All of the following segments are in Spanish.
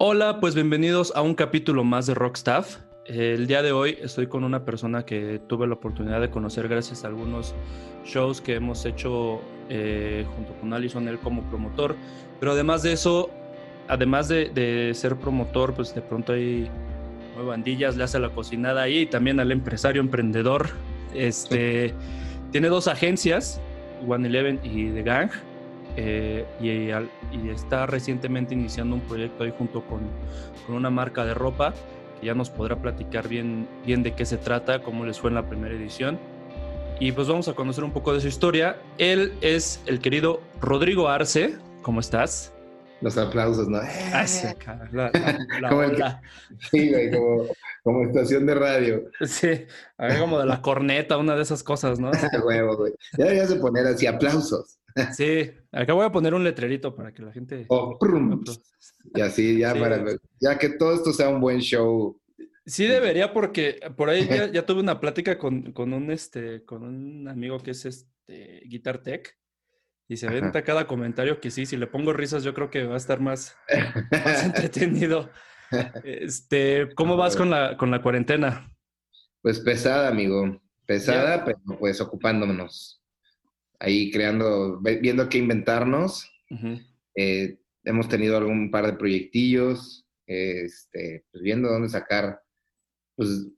Hola, pues bienvenidos a un capítulo más de Rockstaff. El día de hoy estoy con una persona que tuve la oportunidad de conocer gracias a algunos shows que hemos hecho eh, junto con Alison, él como promotor. Pero además de eso, además de, de ser promotor, pues de pronto hay bandillas, le hace la cocinada ahí y también al empresario emprendedor. Este, tiene dos agencias, One Eleven y The Gang. Eh, y, y, está recientemente iniciando un proyecto ahí junto con, con, una marca de ropa que ya nos podrá platicar bien, bien de qué se trata, cómo les fue en la primera edición. Y pues vamos a conocer un poco de su historia. Él es el querido Rodrigo Arce. ¿Cómo estás? Los aplausos, ¿no? Sí, la, la, como, sí, güey, como, como, estación de radio. Sí, a ver, como de la corneta, una de esas cosas, ¿no? Huevo, güey. Ya deberías de poner así aplausos. Sí, acá voy a poner un letrerito para que la gente. Oh, y así, ya, para, ya que todo esto sea un buen show. Sí debería, porque por ahí ya, ya tuve una plática con, con, un este, con un amigo que es este Guitar Tech. Y se aventa cada comentario que sí, si le pongo risas, yo creo que va a estar más, más entretenido. Este, ¿cómo vas con la, con la cuarentena? Pues pesada, amigo. Pesada, pero pues ocupándonos ahí creando, viendo qué inventarnos. Eh, hemos tenido algún par de proyectillos, este, pues viendo dónde sacar pues,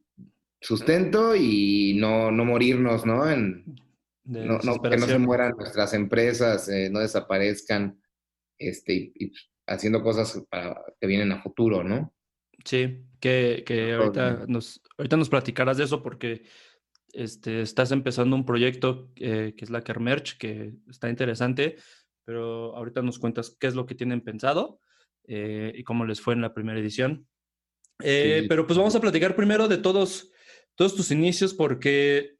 sustento y no, no morirnos, ¿no? En, no, que no se mueran nuestras empresas, eh, no desaparezcan, este, y, haciendo cosas para, que vienen a futuro, ¿no? Sí, que, que ahorita, nos, ahorita nos platicarás de eso porque este, estás empezando un proyecto eh, que es la Kermerch, que está interesante, pero ahorita nos cuentas qué es lo que tienen pensado eh, y cómo les fue en la primera edición. Eh, pero pues vamos a platicar primero de todos, todos tus inicios, porque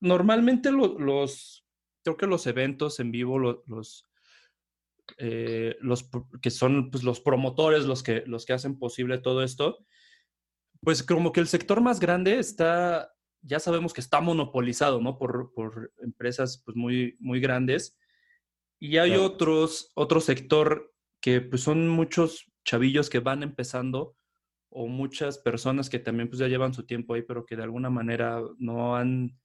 normalmente los, creo que los eventos en vivo, los, los, que son pues, los promotores, los que, los que hacen posible todo esto, pues como que el sector más grande está ya sabemos que está monopolizado, ¿no? Por, por empresas pues, muy, muy grandes. Y hay otros, otro sector que pues, son muchos chavillos que van empezando o muchas personas que también pues ya llevan su tiempo ahí, pero que de alguna manera no han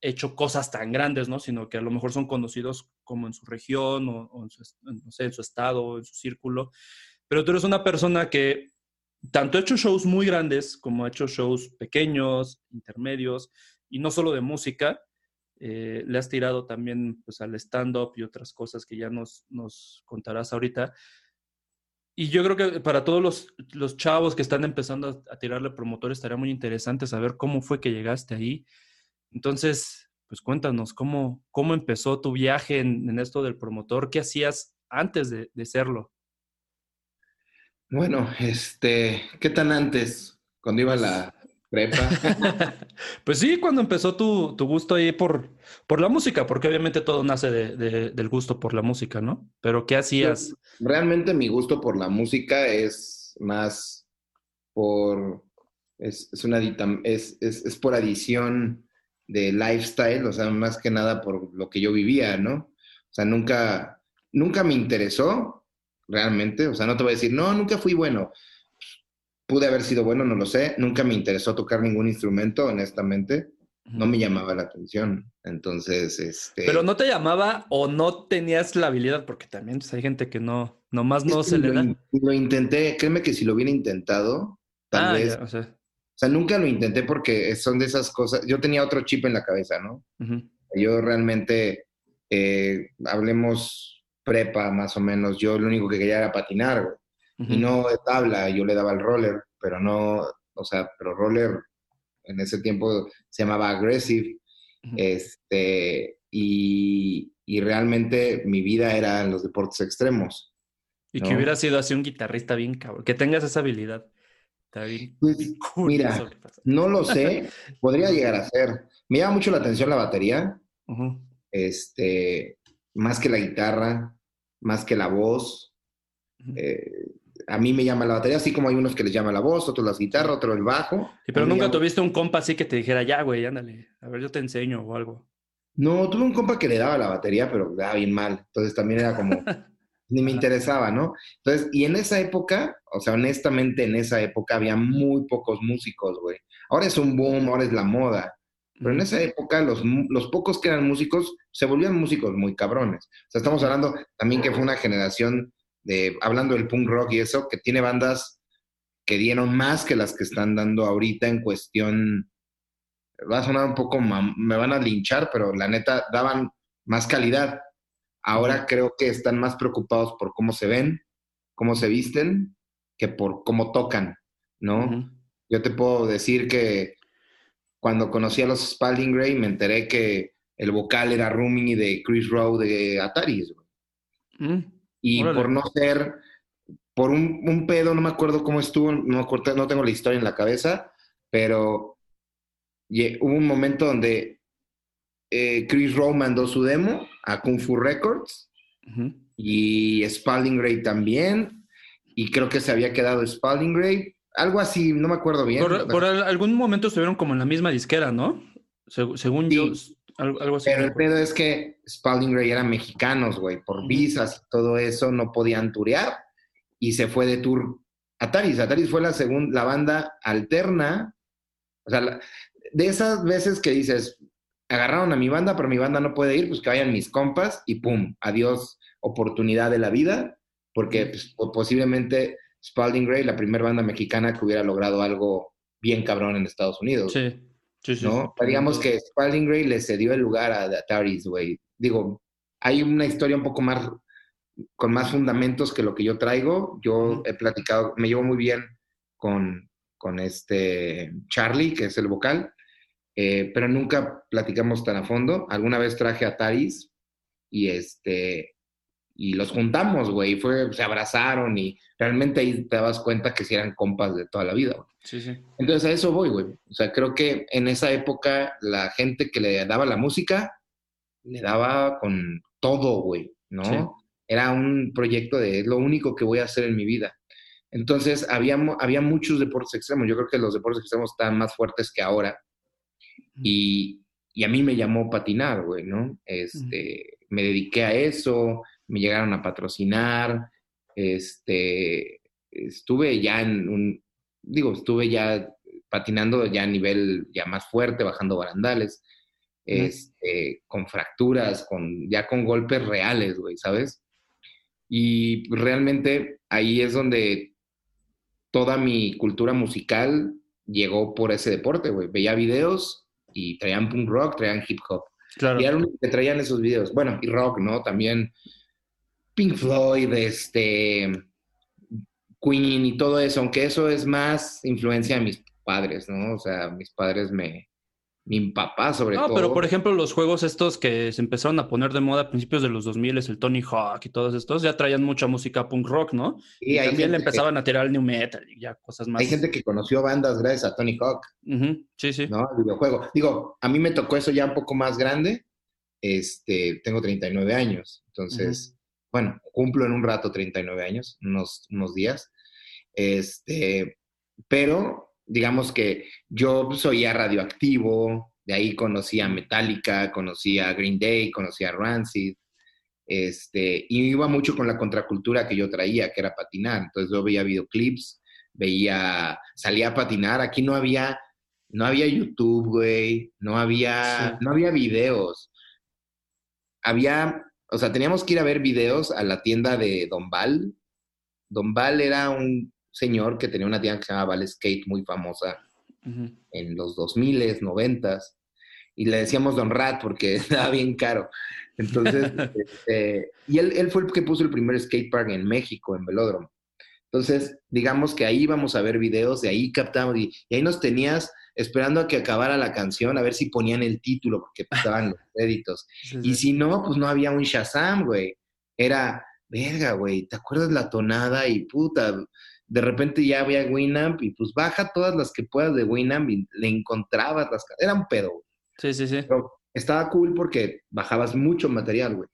hecho cosas tan grandes, ¿no? Sino que a lo mejor son conocidos como en su región o, en, su, no sé, en su estado o en su círculo. Pero tú eres una persona que tanto he hecho shows muy grandes como he hecho shows pequeños, intermedios, y no solo de música, eh, le has tirado también pues, al stand-up y otras cosas que ya nos, nos contarás ahorita. Y yo creo que para todos los, los chavos que están empezando a, tirarle promotores estaría muy interesante saber cómo fue que llegaste ahí. Entonces, pues cuéntanos, ¿cómo, cómo empezó tu viaje en, esto del promotor? ¿Qué hacías antes de, de serlo? Bueno, este, ¿qué tan antes? Cuando iba a la prepa. pues sí, cuando empezó tu, tu, gusto ahí por, por la música, porque obviamente todo nace de, del gusto por la música, ¿no? Pero ¿qué hacías? Realmente mi gusto por la música es más por, es, es una, es, es, es por adición de lifestyle, o sea, más que nada por lo que yo vivía, ¿no? O sea, nunca, nunca me interesó, realmente. O sea, no te voy a decir, no, nunca fui bueno. Pude haber sido bueno, no lo sé. Nunca me interesó tocar ningún instrumento, honestamente. No me llamaba la atención. Entonces, este... Pero no te llamaba o no tenías la habilidad, porque también pues, hay gente que no, nomás no se le da. Lo intenté, créeme que si lo hubiera intentado, tal ah, vez... o, sea. nunca lo intenté porque son de esas cosas. Yo tenía otro chip en la cabeza, ¿no? Yo realmente, eh, hablemos prepa, más o menos, yo lo único que quería era patinar, Y no de tabla, yo le daba el roller, pero no, o sea, pero roller en ese tiempo se llamaba aggressive. Este, y, realmente mi vida era en los deportes extremos. Y que hubiera sido así un guitarrista bien cabrón, que tengas esa habilidad. Pues, mira, no lo sé, podría llegar a ser. Me llama mucho la atención la batería, este, más que la guitarra más que la voz. Eh, a mí me llama la batería, así como hay unos que les llama la voz, otros las guitarras, otros el bajo. pero nunca tuviste un compa así que te dijera, ya, güey, ándale, a ver, yo te enseño o algo. No, tuve un compa que le daba la batería, pero daba bien mal. Entonces también era como, Ni me interesaba, ¿no? Entonces, y en esa época, o sea, honestamente en esa época había muy pocos músicos, güey. Ahora es un boom, ahora es la moda. Pero en esa época los, los pocos que eran músicos se volvían músicos muy cabrones. O sea, estamos hablando también que fue una generación de, hablando del punk rock y eso, que tiene bandas que dieron más que las que están dando ahorita en cuestión, va a sonar un poco, me van a linchar, pero la neta daban más calidad. Ahora creo que están más preocupados por cómo se ven, cómo se visten, que por cómo tocan, ¿no? Yo te puedo decir que cuando conocí a los Spalding Gray me enteré que el vocal era Rumi de Chris Rowe de Atari. Mm, y por no ser, por un, pedo, no me acuerdo cómo estuvo, no, no tengo la historia en la cabeza, pero hubo un momento donde eh, Chris Rowe mandó su demo a Kung Fu Records y Spalding Gray también, y creo que se había quedado Spalding Gray, algo así, no me acuerdo bien. Por, algún momento estuvieron como en la misma disquera, ¿no? según yo, algo, así. Pero el pedo es que Spalding Gray eran mexicanos, güey, por visas y todo eso no podían turear y se fue de tour Ataris. Ataris fue la segunda, la banda alterna, o sea, de esas veces que dices, agarraron a mi banda, pero mi banda no puede ir, pues que vayan mis compas y pum, adiós, oportunidad de la vida, porque pues, posiblemente Spalding Gray, la primera banda mexicana que hubiera logrado algo bien cabrón en Estados Unidos. Sí, sí, sí. ¿no? Digamos que Spalding Gray le cedió el lugar a Ataris, güey. Digo, hay una historia un poco más, con más fundamentos que lo que yo traigo. Yo he platicado, me llevo muy bien con, con este Charlie, que es el vocal, eh, pero nunca platicamos tan a fondo. Alguna vez traje a Taris y este y los juntamos, güey, fue, se abrazaron y realmente ahí te das cuenta que sí eran compas de toda la vida, güey. Sí, sí. Entonces a eso voy, güey. O sea, creo que en esa época la gente que le daba la música, le daba con todo, güey, ¿no? Era un proyecto de es lo único que voy a hacer en mi vida. Entonces había, había muchos deportes extremos. Yo creo que los deportes extremos están más fuertes que ahora. Y, y a mí me llamó patinar, güey, ¿no? Este, me dediqué a eso, me llegaron a patrocinar, este, estuve ya en un, digo, estuve ya patinando ya a nivel ya más fuerte, bajando barandales, este, con fracturas, con, ya con golpes reales, güey, ¿sabes? Y realmente ahí es donde toda mi cultura musical llegó por ese deporte, güey. Veía videos y traían punk rock, traían hip hop. Claro. Y era lo que traían esos videos. Bueno, y rock, ¿no? También Pink Floyd, este, Queen y todo eso, aunque eso es más influencia de mis padres, ¿no? O sea, mis padres me, mi papá sobre todo. No, pero por ejemplo, los juegos estos que se empezaron a poner de moda a principios de los 2000, el Tony Hawk y todos estos, ya traían mucha música punk rock, ¿no? y también le empezaban a tirar el new metal y ya cosas más. Hay gente que conoció bandas gracias a Tony Hawk. Sí, sí. ¿No? El videojuego. Digo, a mí me tocó eso ya un poco más grande. Este, tengo 39 años, entonces bueno, cumplo en un rato 39 años, unos, unos días, este, pero digamos que yo soy ya radioactivo, de ahí conocí a Metallica, conocí a Green Day, conocí a Rancid, este, y iba mucho con la contracultura que yo traía, que era patinar, entonces yo veía videoclips, veía, salía a patinar, aquí no había, no había YouTube, güey, no había, no había videos, había o sea, teníamos que ir a ver videos a la tienda de Don Val. Don Val era un señor que tenía una tienda que se llamaba Val Skate muy famosa en los 2000, 90 y le decíamos Don Rat porque estaba bien caro. Entonces, este, y él, él, fue el que puso el primer skate park en México, en Velódromo. Entonces, digamos que ahí íbamos a ver videos, de ahí captamos, y, ahí nos tenías esperando a que acabara la canción, a ver si ponían el título, porque estaban los créditos. Y si no, pues no había un Shazam, güey. Era, verga, güey, ¿te acuerdas la tonada? Y puta, de repente ya había Winamp, y pues baja todas las que puedas de Winamp y le encontrabas las... Era un pedo, güey. Sí, sí, sí. Pero estaba cool porque bajabas mucho material, güey.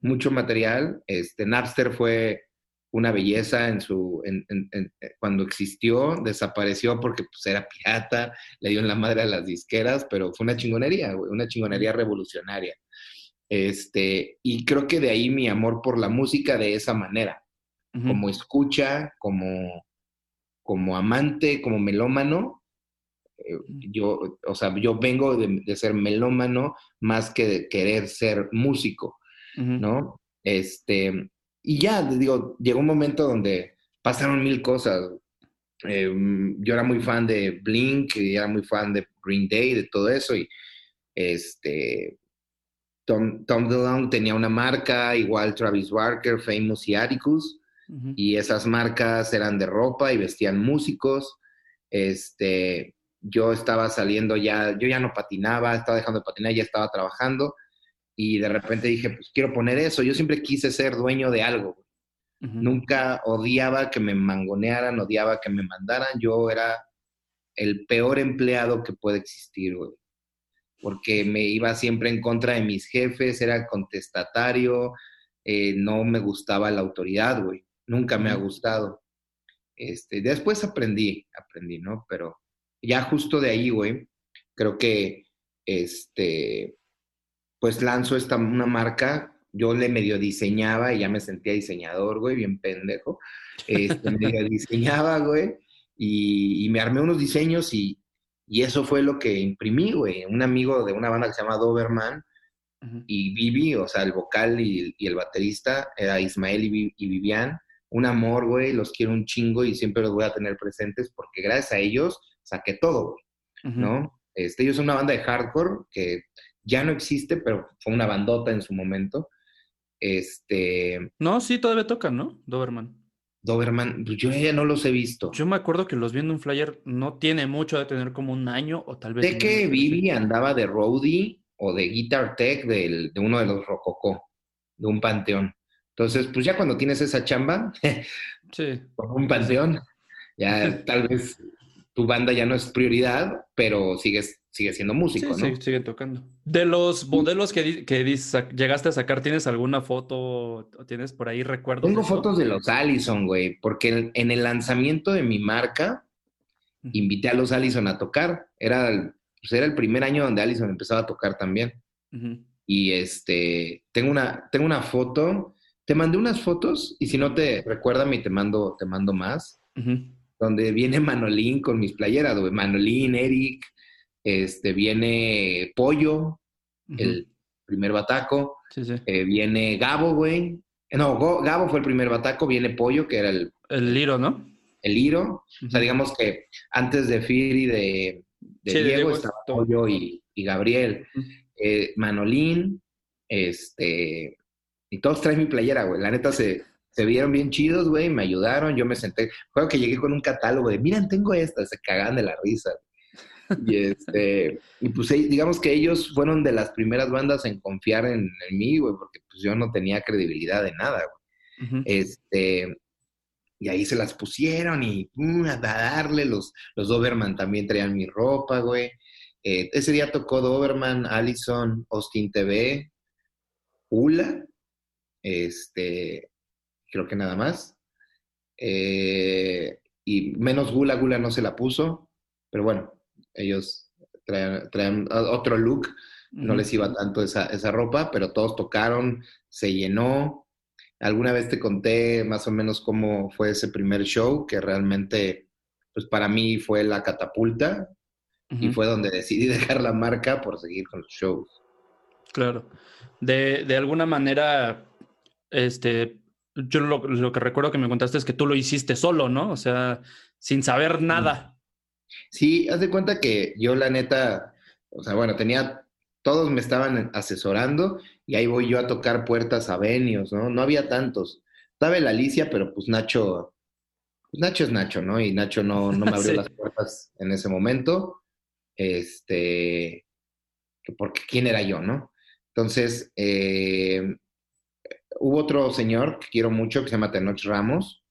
Mucho material. Este, Napster fue una belleza en su, en, eh, cuando existió, desapareció porque pues, era pirata, le dio en la madre a las disqueras, pero fue una chingonería, una chingonería revolucionaria. Este, y creo que de ahí mi amor por la música de esa manera, como escucha, como, como amante, como melómano. Eh, yo, o sea, yo vengo de, ser melómano más que de querer ser músico, ¿no? Este, y ya, digo, llegó un momento donde pasaron mil cosas. Eh, yo era muy fan de Blink y era muy fan de Green Day, de todo eso, y este, Tom, Tom DeLonge tenía una marca, igual Travis Barker, Famous y Atticus, y esas marcas eran de ropa y vestían músicos. Este, yo estaba saliendo ya, yo ya no patinaba, estaba dejando de patinar, ya estaba trabajando, y de repente dije, pues quiero poner eso. Yo siempre quise ser dueño de algo. Nunca odiaba que me mangonearan, odiaba que me mandaran. Yo era el peor empleado que puede existir, güey porque me iba siempre en contra de mis jefes, era contestatario, eh, no me gustaba la autoridad, güey, nunca me ha gustado. Este, después aprendí, aprendí, ¿no? Pero ya justo de ahí, güey, creo que, este, pues lanzo esta, una marca, yo le medio diseñaba y ya me sentía diseñador, güey, bien pendejo, este, medio diseñaba, güey, y me armé unos diseños y, y eso fue lo que imprimí, güey. Un amigo de una banda que se llama Doberman y Vivi, o sea, el vocal y, el baterista, era Ismael y, Vivian. Un amor, güey, los quiero un chingo y siempre los voy a tener presentes porque gracias a ellos saqué todo, güey, ¿no? Este, ellos son una banda de hardcore que ya no existe, pero fue una bandota en su momento. Este... No, sí, todavía tocan, ¿no? Doberman. Doberman, pues, yo ya no los he visto. Yo me acuerdo que los vi en un flyer, no tiene mucho de tener como un año o tal vez. De que Vivi andaba de roadie o de guitar tech de uno de los Rococó, de un panteón. Entonces, pues ya cuando tienes esa chamba, sí. con un panteón, ya tal vez tu banda ya no es prioridad, pero sigues sigue siendo músico, ¿no? Sí, sigue tocando. De los modelos que, que llegaste a sacar, ¿tienes alguna foto tienes por ahí recuerdos? Tengo fotos de los Allison, güey, porque en, el lanzamiento de mi marca invité a los Allison a tocar. Era el, pues era el primer año donde Allison empezaba a tocar también. Y este, tengo una, tengo una foto. Te mandé unas fotos y si no te recuerdan, te mando, te mando más. Donde viene Manolín con mis playeras, güey. Manolín, Eric, este, viene Pollo, el primer bataco. Eh, viene Gabo, güey. No, Gabo fue el primer bataco, viene Pollo, que era el... El Liro, ¿no? El Liro. O sea, digamos que antes de Fir y de, Diego, estaba Pollo y, Gabriel. Eh, Manolín, este... Y todos traen mi playera, güey. La neta se, se vieron bien chidos, güey. Me ayudaron. Yo me senté. Creo que llegué con un catálogo de, miren, tengo esta. Se cagan de la risa. Y, este, y pues digamos que ellos fueron de las primeras bandas en confiar en, mí, güey, porque pues yo no tenía credibilidad de nada, güey. Este, y ahí se las pusieron y a darle, los, los Doberman también traían mi ropa, güey. Eh, ese día tocó Doberman, Allison, Austin TV, Ula, este, creo que nada más. Eh, y menos Gula, Gula no se la puso, pero bueno, ellos traen, otro look, no les iba tanto esa, esa ropa, pero todos tocaron, se llenó. Alguna vez te conté más o menos cómo fue ese primer show, que realmente, pues para mí fue la catapulta y fue donde decidí dejar la marca por seguir con los shows. Claro. De, de alguna manera, este, yo lo, lo, que recuerdo que me contaste es que tú lo hiciste solo, ¿no? O sea, sin saber nada. Sí, haz de cuenta que yo la neta, o sea, bueno, tenía, todos me estaban asesorando y ahí voy yo a tocar puertas a venios, ¿no? No había tantos. Estaba la Alicia, pero pues Nacho, pues Nacho es Nacho, ¿no? Y Nacho no, no me abrió las puertas en ese momento. Este, porque quién era yo, ¿no? Entonces, eh, hubo otro señor que quiero mucho que se llama Tenoch Ramos.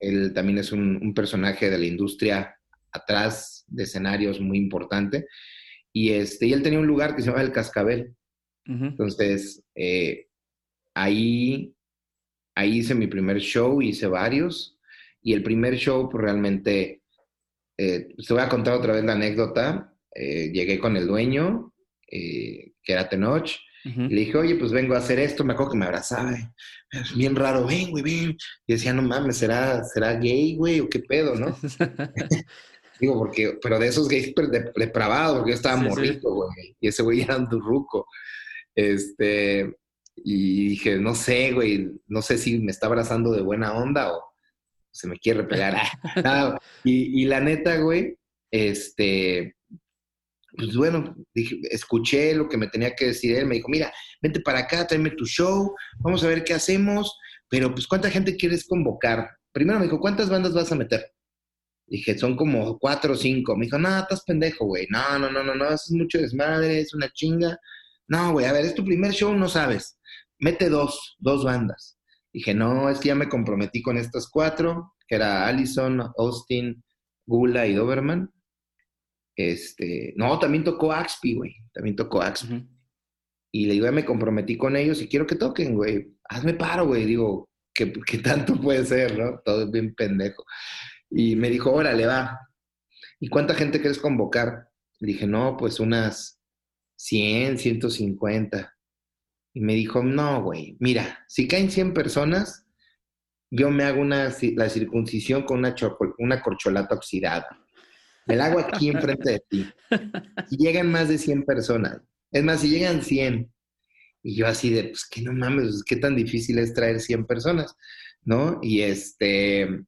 Él también es un, personaje de la industria atrás de escenarios muy importante. Y, este, y él tenía un lugar que se llama El Cascabel. Entonces, eh, ahí, ahí hice mi primer show, hice varios. Y el primer show, pues realmente, eh, te voy a contar otra vez la anécdota. Eh, llegué con el dueño, que era Tenoch, Y le dije, oye, pues vengo a hacer esto. Me acuerdo que me abrazaba. Es bien raro, ven, güey, ven. Y decía, no mames, ¿será, será gay, güey? ¿O qué pedo, no? Digo, porque, pero de esos gays depravados, porque yo estaba morrito, güey. Y ese güey era un durruco. Este, y dije, no sé, güey, no sé si me está abrazando de buena onda o se me quiere pegar. y, y la neta, güey, este, pues bueno, dije, escuché lo que me tenía que decir él, me dijo, mira, vente para acá, tráeme tu show, vamos a ver qué hacemos, pero pues ¿cuánta gente quieres convocar? Primero me dijo, ¿cuántas bandas vas a meter? Dije, son como cuatro o cinco. Me dijo, no, estás pendejo, güey. No, no, no, no, no, eso es mucho desmadre, es una chinga. No, güey, a ver, es tu primer show, no sabes. Mete dos, dos bandas. Dije, no, es que ya me comprometí con estas cuatro, que era Allison, Austin, Gula y Doberman. Este, no, también tocó Axpi, güey. También tocó Axpi. Y le digo, ya me comprometí con ellos y quiero que toquen, güey. Hazme paro, güey. Digo, ¿qué, ¿qué, tanto puede ser, no? Todo es bien pendejo. Y me dijo, órale, va. ¿Y cuánta gente quieres convocar? Le dije, no, pues unas 100, 150. Y me dijo, no, güey, mira, si caen 100 personas, yo me hago una, la circuncisión con una, una corcholata oxidada. Me la hago aquí enfrente de ti. Si llegan más de 100 personas, es más, si llegan 100, y yo así de, pues que no mames, qué tan difícil es traer 100 personas, ¿no? Y este,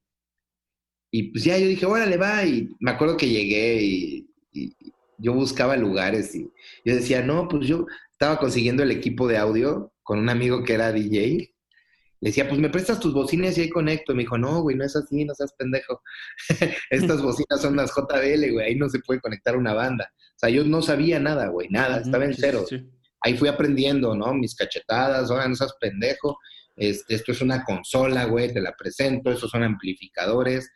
y pues ya yo dije, órale, va, y me acuerdo que llegué y, y yo buscaba lugares y yo decía, no, pues yo estaba consiguiendo el equipo de audio con un amigo que era DJ le decía, pues me prestas tus bocinas y ahí conecto. Y me dijo, no, güey, no es así, no seas pendejo. Estas bocinas son las JBL, güey, ahí no se puede conectar una banda. O sea, yo no sabía nada, güey, nada, estaba en cero. Ahí fui aprendiendo, ¿no? Mis cachetadas, oigan, no seas pendejo. Este, esto es una consola, güey, te la presento, esos son amplificadores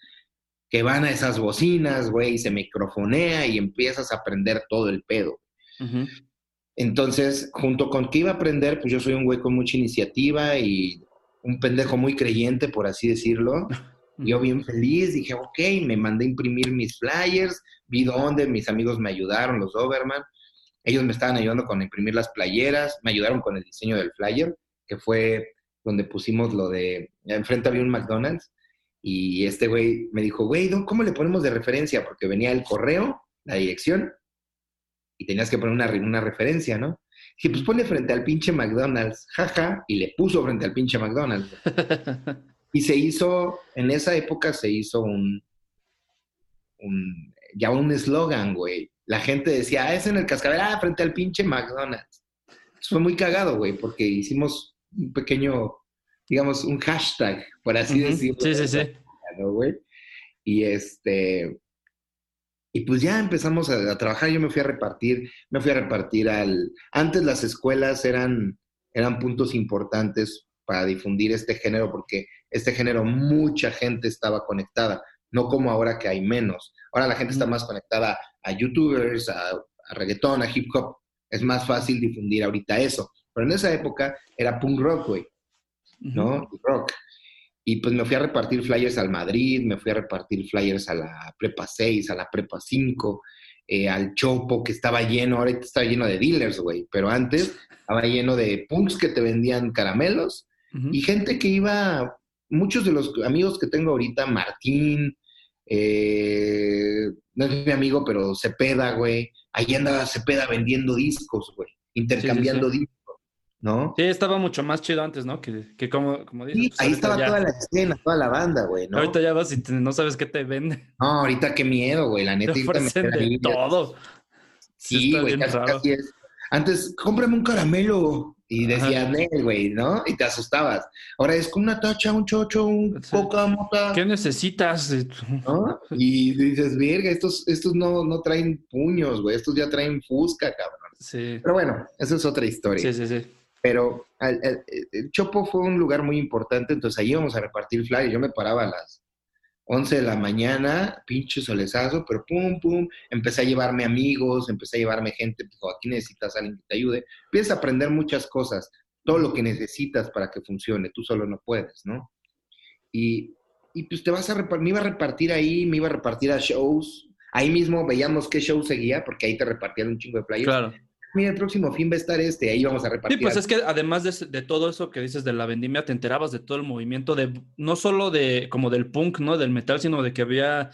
que van a esas bocinas, güey, y se microfonea y empiezas a aprender todo el pedo. Entonces, junto con que iba a aprender, pues yo soy un güey con mucha iniciativa y un pendejo muy creyente, por así decirlo. Yo bien feliz, dije, ok, me mandé a imprimir mis flyers, vi dónde, mis amigos me ayudaron, los Doberman. Ellos me estaban ayudando con imprimir las playeras, me ayudaron con el diseño del flyer, que fue donde pusimos lo de, enfrente había un McDonald's, y este güey me dijo, güey, ¿cómo le ponemos de referencia? Porque venía el correo, la dirección, y tenías que poner una, una referencia, ¿no? Dije, pues pone frente al pinche McDonald's, jaja, y le puso frente al pinche McDonald's. y se hizo, en esa época se hizo un, un ya un eslogan, güey. La gente decía, ah, es en el cascabel, ah, frente al pinche McDonald's. Fue muy cagado, güey, porque hicimos un pequeño, digamos, un hashtag, por así decirlo. Sí, sí, sí. Y este, y pues ya empezamos a, trabajar, yo me fui a repartir, me fui a repartir al... Antes las escuelas eran, eran puntos importantes para difundir este género, porque este género mucha gente estaba conectada, no como ahora que hay menos. Ahora la gente está más conectada a youtubers, a, a reggaetón, a hip hop. Es más fácil difundir ahorita eso. Pero en esa época era punk rock, güey. ¿No? Rock. Y pues me fui a repartir flyers al Madrid, me fui a repartir flyers a la Prepa 6, a la Prepa 5, eh, al Chopo, que estaba lleno, ahorita está lleno de dealers, güey, pero antes estaba lleno de punks que te vendían caramelos y gente que iba, muchos de los amigos que tengo ahorita, Martín, eh, no es mi amigo, pero Cepeda, güey, ahí andaba Cepeda vendiendo discos, güey, intercambiando discos. ¿No? Sí, estaba mucho más chido antes, ¿no? Que, que como, como dices. Sí, pues, ahí estaba toda la escena, toda la banda, güey, ¿no? Ahorita ya vas y no sabes qué te vende. No, ahorita qué miedo, güey, la neta. Te ofrecen de todo. Sí, güey, casi, es. Antes, cómprame un caramelo. Y decías, güey, ¿no? Y te asustabas. Ahora es con una tacha, un chocho, un coca, mota. ¿Qué necesitas? ¿No? Y dices, verga, estos, estos no, no traen puños, güey. Estos ya traen fusca, cabrón. Sí. Pero bueno, eso es otra historia. Sí, sí, sí. Pero el, Chopo fue un lugar muy importante, entonces ahí íbamos a repartir flyers. Yo me paraba a las 11 de la mañana, pinche solezazo, pero pum, pum, empecé a llevarme amigos, empecé a llevarme gente, pues aquí necesitas a alguien que te ayude. Empiezas a aprender muchas cosas, todo lo que necesitas para que funcione, tú solo no puedes, ¿no? Y, y pues te vas a repartir, me iba a repartir ahí, me iba a repartir a shows, ahí mismo veíamos qué show seguía, porque ahí te repartían un chingo de flyers. Claro mira, el próximo fin va a estar este, ahí vamos a repartir. Sí, pues es que además de, todo eso que dices de la vendimia, te enterabas de todo el movimiento de, no solo de, como del punk, ¿no? Del metal, sino de que había,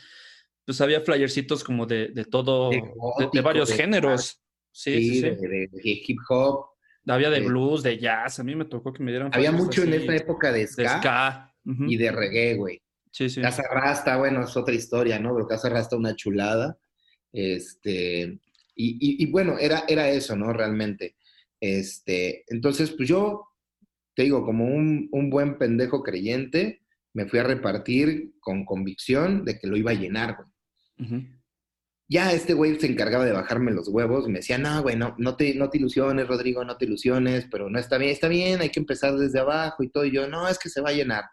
pues había flyercitos como de, de todo, de, varios géneros. Sí, sí, De, hip hop. Había de blues, de jazz, a mí me tocó que me dieran. Había mucho en esta época de ska, y de reggae, güey. Sí, sí. Casa Rasta, bueno, es otra historia, ¿no? Pero Casa Rasta una chulada. Este, y, bueno, era, era eso, ¿no? Realmente. Este, entonces, pues yo, te digo, como un, buen pendejo creyente, me fui a repartir con convicción de que lo iba a llenar, güey. Ya este güey se encargaba de bajarme los huevos, me decía, no, güey, no, te, no te ilusiones, Rodrigo, no te ilusiones, pero no está bien, está bien, hay que empezar desde abajo y todo. Y yo, no, es que se va a llenar.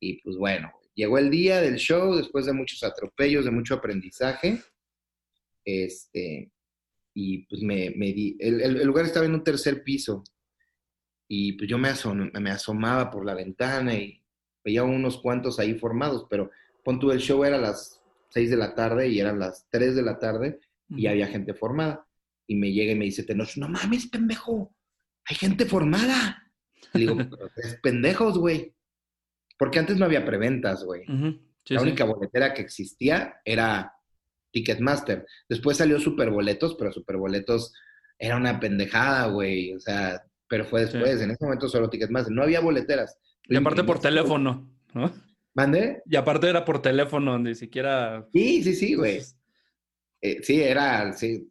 Y pues bueno, llegó el día del show, después de muchos atropellos, de mucho aprendizaje, este, y pues me, me di, el, lugar estaba en un tercer piso y pues yo me, me asomaba por la ventana y veía unos cuantos ahí formados, pero pon el show era a las 6 de la tarde y eran las 3 de la tarde y había gente formada. Y me llega y me dice Tenoch, no mames, pendejo, hay gente formada. Y digo, pero es pendejos, güey. Porque antes no había preventas, güey. la única boletera que existía era Ticketmaster. Después salió Superboletos, pero Superboletos era una pendejada, güey. O sea, pero fue después. En ese momento solo Ticketmaster. No había boleteras. Y aparte por teléfono, ¿no? ¿Mande? Y aparte era por teléfono, ni siquiera. Sí, sí, sí, güey. Eh, sí, era. Sí,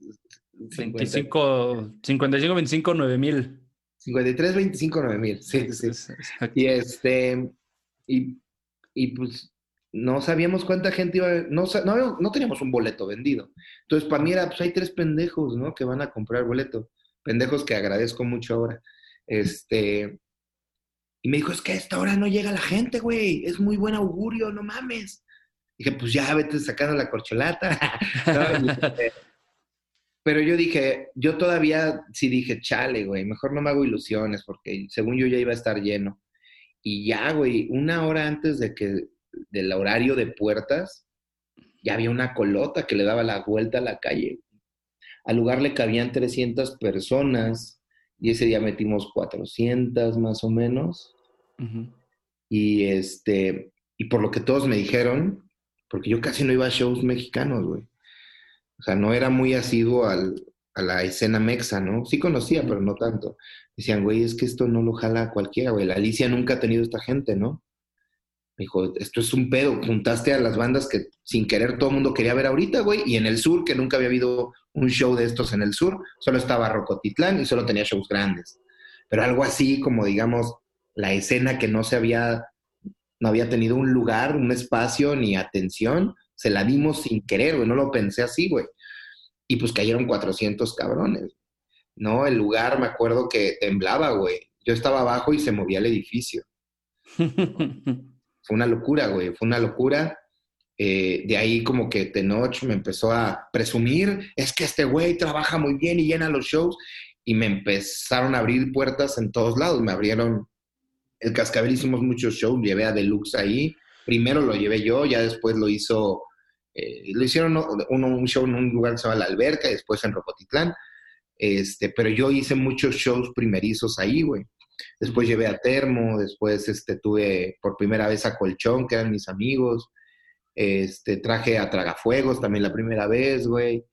25, 55, 25, 9 mil. 53, 25, 9 mil. Sí, sí. Y este. Y, y pues no sabíamos cuánta gente iba, no, no, no teníamos un boleto vendido. Entonces, para mí era, pues hay tres pendejos, ¿no? Que van a comprar boleto. Pendejos que agradezco mucho ahora. Este, y me dijo, es que a esta hora no llega la gente, güey. Es muy buen augurio, no mames. Dije, pues ya vete sacando la corcholata. Este, pero yo dije, yo todavía sí dije, chale, güey, mejor no me hago ilusiones porque según yo ya iba a estar lleno. Y ya, güey, una hora antes de que del horario de puertas, ya había una colota que le daba la vuelta a la calle. Al lugar le cabían 300 personas y ese día metimos 400 más o menos. Y este, y por lo que todos me dijeron, porque yo casi no iba a shows mexicanos, güey. O sea, no era muy asiduo al, a la escena mexa, ¿no? Sí conocía, pero no tanto. Decían, güey, es que esto no lo jala cualquiera, güey. La Alicia nunca ha tenido esta gente, ¿no? Me dijo, esto es un pedo, juntaste a las bandas que sin querer todo el mundo quería ver ahorita, güey, y en el sur, que nunca había habido un show de estos en el sur, solo estaba Rocotitlán y solo tenía shows grandes. Pero algo así como, digamos, la escena que no se había, no había tenido un lugar, un espacio ni atención, se la dimos sin querer, güey, no lo pensé así, güey. Y pues cayeron 400 cabrones, ¿no? El lugar, me acuerdo que temblaba, güey. Yo estaba abajo y se movía el edificio. Fue una locura, güey, fue una locura. Eh, de ahí como que Tenoch me empezó a presumir, es que este güey trabaja muy bien y llena los shows. Y me empezaron a abrir puertas en todos lados. Me abrieron el Cascabel, hicimos muchos shows, llevé a Deluxe ahí. Primero lo llevé yo, ya después lo hizo, eh, lo hicieron uno, un show en un lugar que se llama La Alberca y después en Ropotitlán. Este, pero yo hice muchos shows primerizos ahí, güey. Después llevé a Termo, después este, tuve por primera vez a Colchón, que eran mis amigos. Este, traje a Tragafuegos también la primera vez, güey.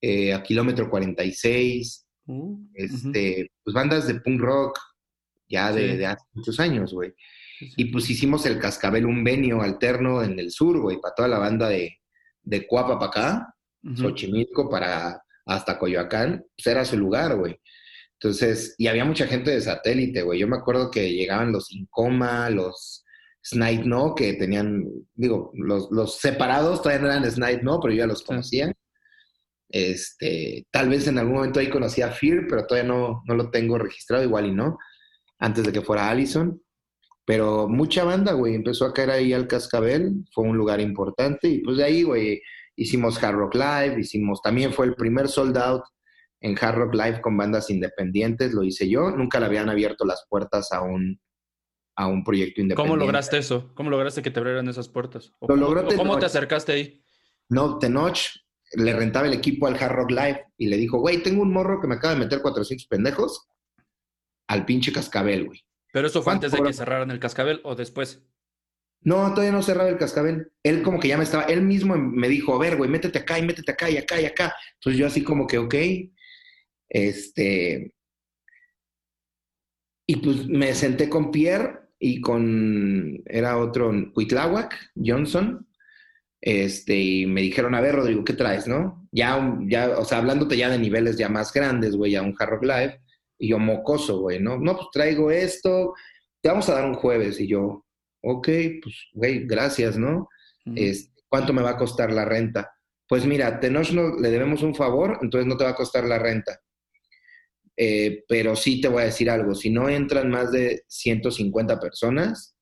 Eh, a Kilómetro 46. Uh, este, Pues bandas de punk rock ya de, hace muchos años, güey. Y pues hicimos el Cascabel, un venio alterno en el sur, güey, para toda la banda de, de Cuapa para acá, Xochimilco para hasta Coyoacán, pues era su lugar, güey. Entonces, y había mucha gente de satélite, güey. Yo me acuerdo que llegaban los Incoma, los Snipe No, que tenían, digo, los, los separados todavía no eran Snipe No, pero yo ya los conocía. Este, tal vez en algún momento ahí conocía a Fear, pero todavía no, no lo tengo registrado, igual y no, antes de que fuera Allison. Pero mucha banda, güey, empezó a caer ahí al Cascabel, fue un lugar importante, y pues de ahí, güey, hicimos Hard Rock Live, hicimos, también fue el primer sold out en Hard Rock Live con bandas independientes, lo hice yo, nunca le habían abierto las puertas a un, a un proyecto independiente. ¿Cómo lograste eso? ¿Cómo lograste que te abrieran esas puertas? lo cómo, te acercaste ahí? No, Tenoch le rentaba el equipo al Hard Rock Live y le dijo, güey, tengo un morro que me acaba de meter 400 pendejos al pinche cascabel, güey. ¿Pero eso fue antes de que cerraran el cascabel o después? No, todavía no cerraba el cascabel. Él como que ya me estaba, él mismo me dijo, a ver, güey, métete acá y métete acá y acá y acá. Entonces yo así como que, ok, este... Y pues me senté con Pierre y con, era otro, Cuitláhuac, Johnson, este, y me dijeron, a ver, Rodrigo, ¿qué traes, no? Ya, ya, o sea, hablándote ya de niveles ya más grandes, güey, a un Hard Rock Live, y yo mocoso, güey, ¿no? No, pues traigo esto, te vamos a dar un jueves, y yo, ok, pues, güey, gracias, ¿no? ¿Cuánto me va a costar la renta? Pues mira, Tenoch le debemos un favor, entonces no te va a costar la renta. Eh, pero sí te voy a decir algo, si no entran más de 150 personas,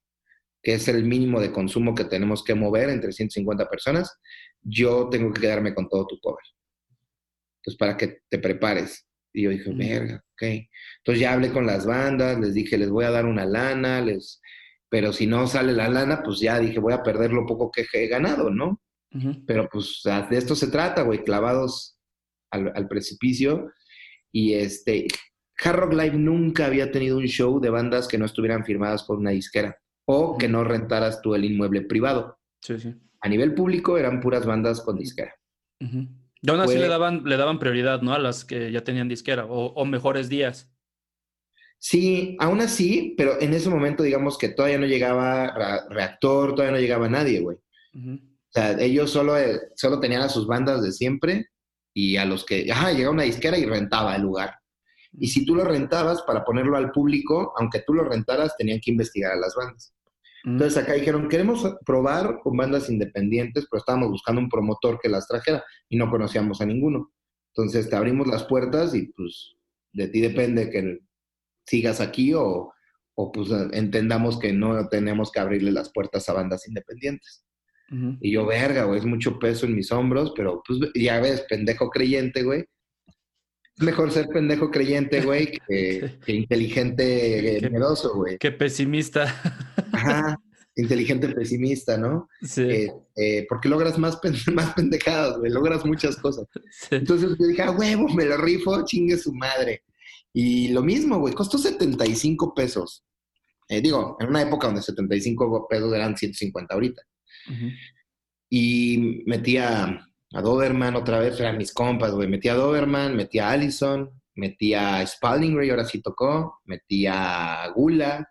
que es el mínimo de consumo que tenemos que mover entre 150 personas, yo tengo que quedarme con todo tu cover. Entonces, para que te prepares. Y yo dije, verga, ok. Entonces ya hablé con las bandas, les dije, les voy a dar una lana, les... pero si no sale la lana, pues ya dije, voy a perder lo poco que he ganado, ¿no? Pero pues de esto se trata, güey, clavados al, al precipicio y este, Hard Rock Live nunca había tenido un show de bandas que no estuvieran firmadas por una disquera o que no rentaras tú el inmueble privado. Sí, sí. A nivel público eran puras bandas con disquera. Y aún así le daban, le daban prioridad, ¿no? A las que ya tenían disquera o, mejores días. Sí, aún así, pero en ese momento digamos que todavía no llegaba Reactor, todavía no llegaba nadie, güey. O sea, ellos solo, eh, solo tenían a sus bandas de siempre y a los que, ajá, llegaba una disquera y rentaba el lugar. Y si tú lo rentabas para ponerlo al público, aunque tú lo rentaras, tenían que investigar a las bandas. Entonces acá dijeron, queremos probar con bandas independientes, pero estábamos buscando un promotor que las trajera y no conocíamos a ninguno. Entonces te abrimos las puertas y pues de ti depende que sigas aquí o, o pues entendamos que no tenemos que abrirle las puertas a bandas independientes. Y yo, verga, güey, es mucho peso en mis hombros, pero pues ya ves, pendejo creyente, güey. Es mejor ser pendejo creyente, güey, que, inteligente generoso, güey. Qué pesimista. Ajá, inteligente pesimista, ¿no? Sí. Eh, eh, porque logras más, más pendejadas, güey, logras muchas cosas. Entonces yo dije, ah, huevo, me lo rifo, chingue su madre. Y lo mismo, güey, costó 75 pesos. Eh, digo, en una época donde 75 pesos eran 150 ahorita. Y metía a Doberman otra vez, eran mis compas, güey. Metía a Doberman, metía a Allison, metía a Spalding Ray, ahora sí tocó, metía a Gula,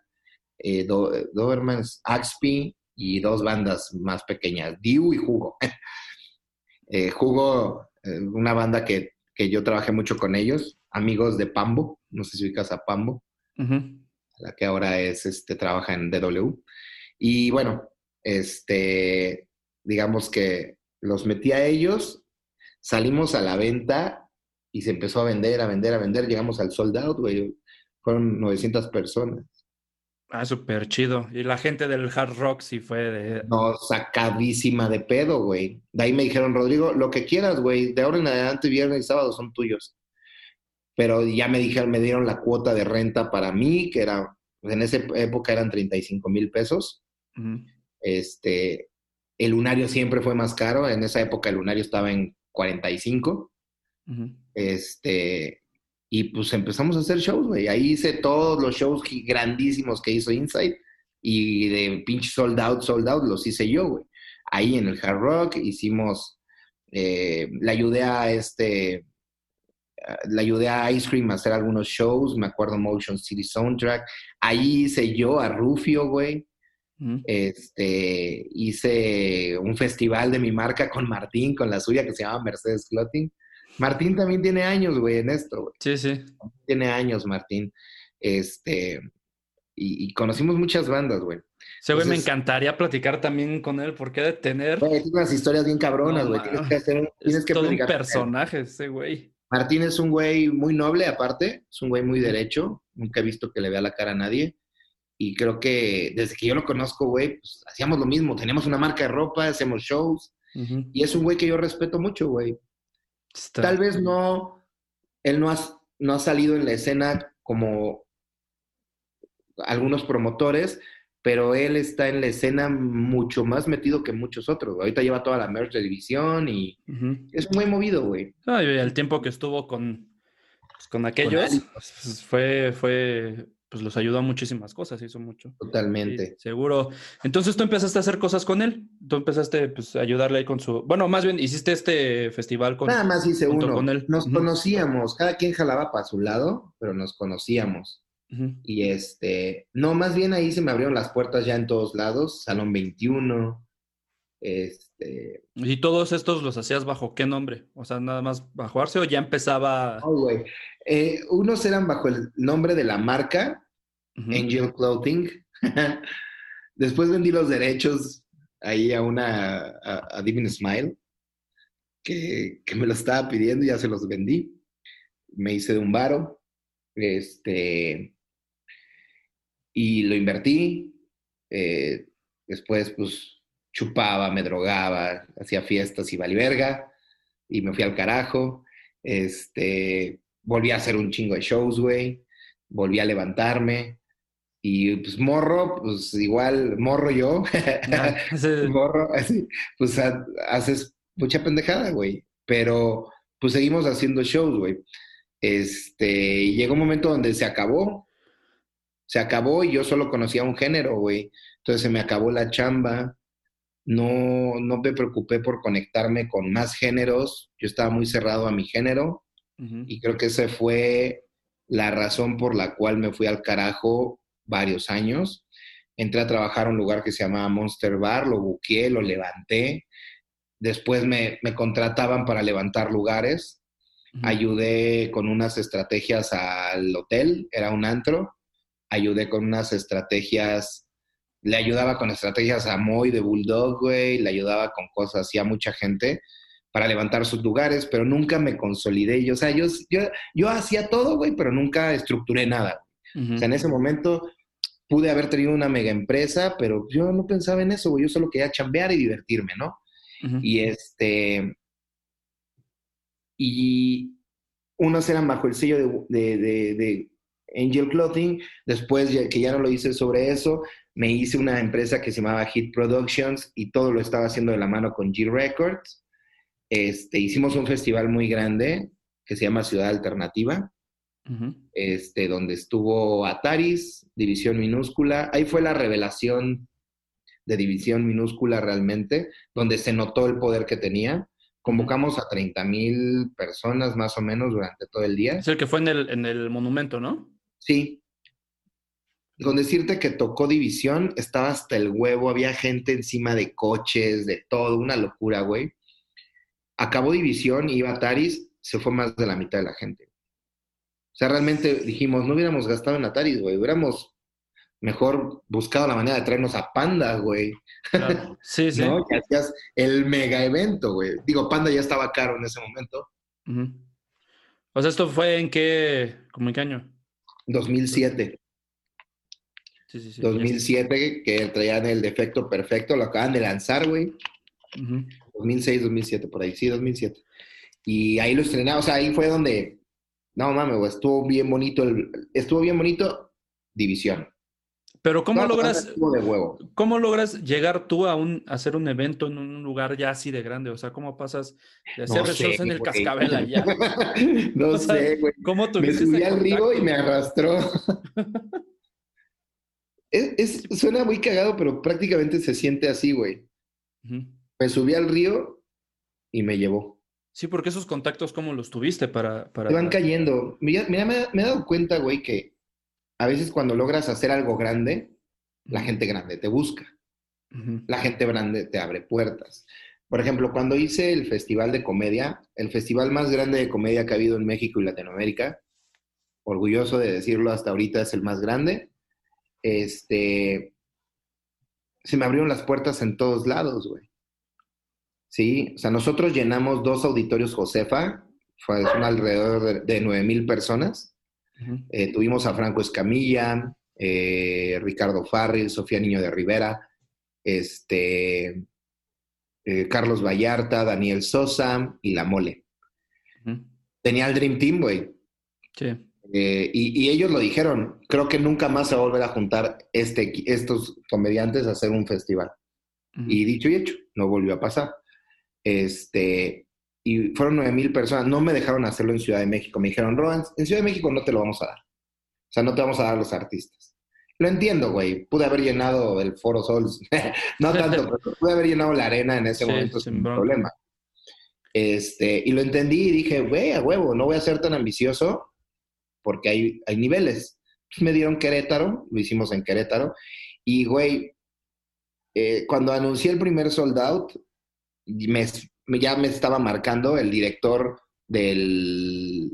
eh, Doberman, Axpi y dos bandas más pequeñas, Diu y Jugo. eh, Jugo, eh, una banda que, que, yo trabajé mucho con ellos, amigos de Pambo, no sé si ubicas a Pambo, la que ahora es, este, trabaja en DW. Y bueno, este, digamos que los metí a ellos, salimos a la venta y se empezó a vender, a vender, a vender, llegamos al sold out, güey, fueron 900 personas. Ah, súper chido. Y la gente del hard rock sí fue de... No, sacadísima de pedo, güey. De ahí me dijeron, Rodrigo, lo que quieras, güey, de ahora en adelante, viernes y sábado son tuyos. Pero ya me dijeron, me dieron la cuota de renta para mí, que era, en esa época eran 35 mil pesos. Este, el lunario siempre fue más caro. En esa época el lunario estaba en 45. Este, y pues empezamos a hacer shows, güey. Ahí hice todos los shows grandísimos que hizo Inside. Y de pinche sold out, sold out, los hice yo, güey. Ahí en el Hard Rock hicimos, eh, le ayudé a este, le ayudé a Ice Cream a hacer algunos shows, me acuerdo Motion City Soundtrack. Ahí hice yo a Rufio, güey. Este, hice un festival de mi marca con Martín, con la suya que se llama Mercedes Clothing. Martín también tiene años, güey, en esto, güey. Sí, sí. Tiene años, Martín. Este, y, conocimos muchas bandas, güey. Sí, güey, me encantaría platicar también con él, porque de tener. Güey, tiene unas historias bien cabronas, güey. tienes que hacer tienes que todo un personaje ese güey. Martín es un güey muy noble, aparte. Es un güey muy derecho. Nunca he visto que le vea la cara a nadie. Y creo que desde que yo lo conozco, güey, pues hacíamos lo mismo. Tenemos una marca de ropa, hacemos shows. Y es un güey que yo respeto mucho, güey. Tal vez no, él no ha, no ha salido en la escena como algunos promotores, pero él está en la escena mucho más metido que muchos otros. Ahorita lleva toda la merch de división y es muy movido, güey. Ah, el tiempo que estuvo con, pues, con aquellos pues, fue, fue, pues los ayudó a muchísimas cosas, hizo mucho. Totalmente. seguro. Entonces tú empezaste a hacer cosas con él, tú empezaste pues, a ayudarle ahí con su, bueno, más bien hiciste este festival con Nada más hice uno. Con él. Nos conocíamos, cada quien jalaba para su lado, pero nos conocíamos. Y este, no, más bien ahí se me abrieron las puertas ya en todos lados, Salón 21, este... ¿Y todos estos los hacías bajo qué nombre? O sea, nada más bajo Arce o ya empezaba... Oh. Eh, unos eran bajo el nombre de la marca, Angel Clothing. Después vendí los derechos ahí a una, a, Divine Smile, que, que, me lo estaba pidiendo y ya se los vendí. Me hice de un varo. Este, y lo invertí. Eh, después, pues, chupaba, me drogaba, hacía fiestas y verga Y me fui al carajo. Este, volví a hacer un chingo de shows, güey. Volví a levantarme. Y pues morro, pues igual, morro yo. Ah, morro, así, pues haces mucha pendejada, güey. Pero pues seguimos haciendo shows, güey. Este, y llegó un momento donde se acabó se acabó y yo solo conocía un género, güey. Entonces se me acabó la chamba. No, no me preocupé por conectarme con más géneros. Yo estaba muy cerrado a mi género y creo que esa fue la razón por la cual me fui al carajo varios años. Entré a trabajar a un lugar que se llamaba Monster Bar, lo buqué, lo levanté. Después me, me contrataban para levantar lugares. Ayudé con unas estrategias al hotel, era un antro ayudé con unas estrategias, le ayudaba con estrategias a Moy de Bulldog, güey, le ayudaba con cosas así a mucha gente para levantar sus lugares, pero nunca me consolidé. Yo, o sea, yo, yo, hacía todo, güey, pero nunca estructuré nada. O sea, en ese momento pude haber tenido una mega empresa, pero yo no pensaba en eso, güey. Yo solo quería chambear y divertirme, ¿no? Y este. Y unos eran bajo el sello de Angel Clothing. Después, que ya no lo hice sobre eso, me hice una empresa que se llamaba Hit Productions y todo lo estaba haciendo de la mano con G Records. Este, hicimos un festival muy grande que se llama Ciudad Alternativa, este, donde estuvo Ataris, División Minúscula. Ahí fue la revelación de División Minúscula realmente, donde se notó el poder que tenía. Convocamos a 30 mil personas más o menos durante todo el día. Es el que fue en el, en el monumento, ¿no? Sí. Con decirte que tocó División, estaba hasta el huevo, había gente encima de coches, de todo, una locura, güey. Acabó División, iba Taris, se fue más de la mitad de la gente. O sea, realmente dijimos, no hubiéramos gastado en Ataris, güey, hubiéramos mejor buscado la manera de traernos a Panda, güey. Sí, sí. ¿No? Que hacías el mega evento, güey. Digo, Panda ya estaba caro en ese momento. O sea, ¿esto fue en qué, como en qué año? 2007. Sí, sí, sí, 2007, que traían el defecto perfecto, lo acaban de lanzar, güey. 2006, 2007, por ahí, sí, 2007. Y ahí lo estrenaba, o sea, ahí fue donde, no mames, güey, estuvo bien bonito, estuvo bien bonito División. Pero ¿cómo logras, ¿cómo logras llegar tú a, un, hacer un evento en un lugar ya así de grande? O sea, ¿cómo pasas de hacer no en el cascabel allá? no sé, güey. ¿Cómo Me subí al río y me arrastró. es, suena muy cagado, pero prácticamente se siente así, güey. Me subí al río y me llevó. Sí, porque esos contactos, ¿cómo los tuviste para...? para... Te van cayendo. Mira, me, me he dado cuenta, güey, que a veces cuando logras hacer algo grande, la gente grande te busca. La gente grande te abre puertas. Por ejemplo, cuando hice el festival de comedia, el festival más grande de comedia que ha habido en México y Latinoamérica, orgulloso de decirlo hasta ahorita es el más grande, este, se me abrieron las puertas en todos lados, güey. Sí, o sea, nosotros llenamos dos auditorios Josefa, fue, son alrededor de, nueve mil personas, eh, tuvimos a Franco Escamilla, eh, Ricardo Farril, Sofía Niño de Rivera, este, eh, Carlos Vallarta, Daniel Sosa y La Mole. Tenía el Dream Team, güey. Sí. Eh, y, ellos lo dijeron, creo que nunca más se va a volver a juntar este, estos comediantes a hacer un festival. Y dicho y hecho, no volvió a pasar. Este, y fueron nueve mil personas, no me dejaron hacerlo en Ciudad de México, me dijeron, Roland, en Ciudad de México no te lo vamos a dar. O sea, no te vamos a dar los artistas. Lo entiendo, güey. Pude haber llenado el Foro Sol, no tanto, pero pude haber llenado la arena en ese momento sin problema. Este, y lo entendí y dije, güey, a huevo, no voy a ser tan ambicioso porque hay, hay niveles. me dieron Querétaro, lo hicimos en Querétaro, y güey, eh, cuando anuncié el primer sold out, me, ya me estaba marcando el director del,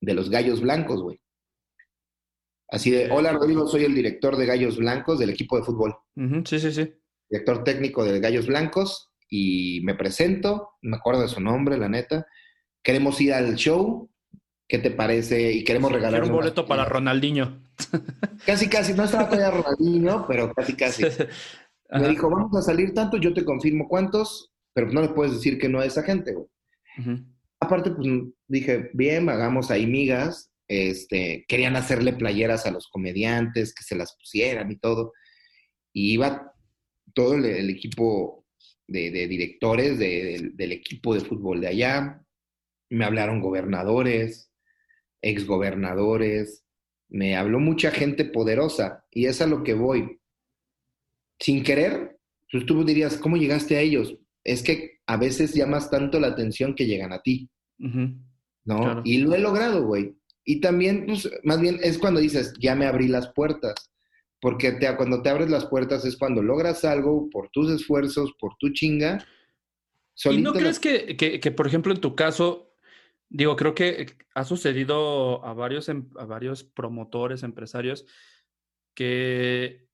de los Gallos Blancos, güey. Así de, hola Rodrigo, soy el director de Gallos Blancos del equipo de fútbol. sí, sí, sí. Director técnico de Gallos Blancos y me presento, me acuerdo de su nombre, la neta. Queremos ir al show, ¿qué te parece? Y queremos regalar un boleto para Ronaldinho. Casi, casi, no estaba todavía Ronaldinho, pero casi, casi. Me dijo, vamos a salir tanto, yo te confirmo cuántos, pero no le puedes decir que no a esa gente, güey. Aparte, pues dije, bien, hagamos ahí migas. Este, querían hacerle playeras a los comediantes, que se las pusieran y todo. Y iba todo el, equipo de, directores del equipo de fútbol de allá. Me hablaron gobernadores, exgobernadores, me habló mucha gente poderosa y es a lo que voy. Sin querer, pues tú dirías, ¿cómo llegaste a ellos? Es que a veces llamas tanto la atención que llegan a ti, ¿no? Y lo he logrado, güey. Y también, pues, más bien es cuando dices, ya me abrí las puertas. Porque te, cuando te abres las puertas es cuando logras algo por tus esfuerzos, por tu chinga. ¿Y no crees que, que, por ejemplo, en tu caso, Digo, creo que ha sucedido a varios, em, a varios promotores, empresarios, que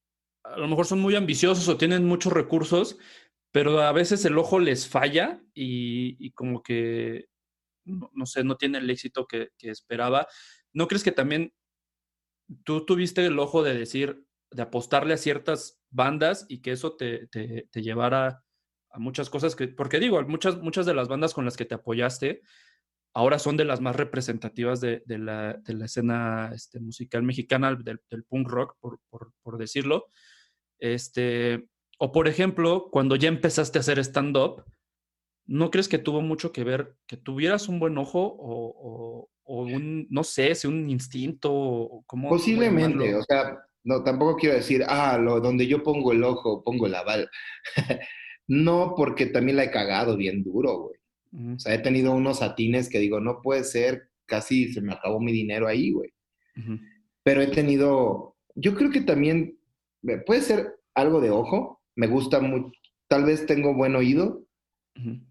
a lo mejor son muy ambiciosos o tienen muchos recursos, pero a veces el ojo les falla y, como que, no, sé, no tiene el éxito que, esperaba. ¿No crees que también tú tuviste el ojo de decir, de apostarle a ciertas bandas y que eso te, llevara a muchas cosas que, porque digo, muchas, muchas de las bandas con las que te apoyaste, ahora son de las más representativas de, la, escena este, musical mexicana, del, punk rock, por, decirlo. Este, o por ejemplo, cuando ya empezaste a hacer stand-up, ¿no crees que tuvo mucho que ver que tuvieras un buen ojo o, un, no sé, si un instinto? ¿cómo, Posiblemente, o sea, no, tampoco quiero decir, ah, lo, donde yo pongo el ojo, pongo la bala. no, porque también la he cagado bien duro, güey. O sea, he tenido unos atines que digo, no puede ser, casi se me acabó mi dinero ahí, güey. Pero he tenido, yo creo que también puede ser algo de ojo, me gusta mucho, tal vez tengo buen oído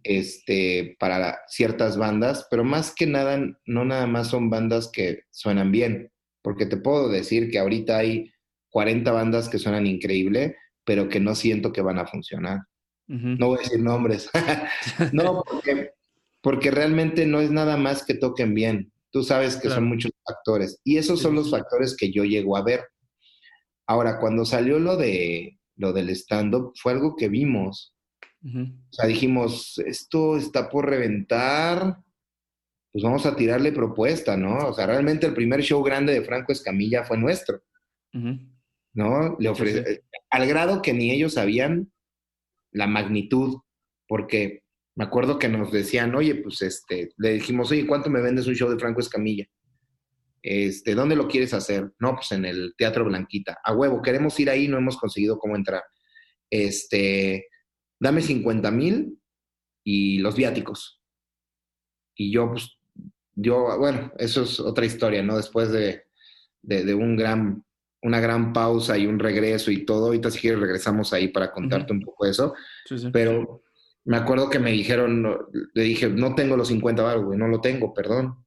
este, para ciertas bandas, pero más que nada, no nada más son bandas que suenan bien, porque te puedo decir que ahorita hay 40 bandas que suenan increíble, pero que no siento que van a funcionar. No voy a decir nombres. no, porque, realmente no es nada más que toquen bien. Tú sabes que son muchos factores. Y esos son los factores que yo llego a ver. Ahora, cuando salió lo de lo del stand-up, fue algo que vimos. O sea, dijimos, esto está por reventar, pues vamos a tirarle propuesta, ¿no? O sea, realmente el primer show grande de Franco Escamilla fue nuestro. ¿No? Le ofrece, al grado que ni ellos sabían la magnitud, porque me acuerdo que nos decían, oye, pues este, le dijimos, oye, ¿cuánto me vendes un show de Franco Escamilla? Este, ¿dónde lo quieres hacer? No, pues en el Teatro Blanquita. A huevo, queremos ir ahí, no hemos conseguido cómo entrar. Este, dame 50 mil y los viáticos. Y yo, pues, yo, bueno, eso es otra historia, ¿no? Después de, de un gran una gran pausa y un regreso y todo. Ahorita si quieres regresamos ahí para contarte un poco eso. Pero me acuerdo que me dijeron, le dije, no tengo los 50 baros, güey, no lo tengo, perdón.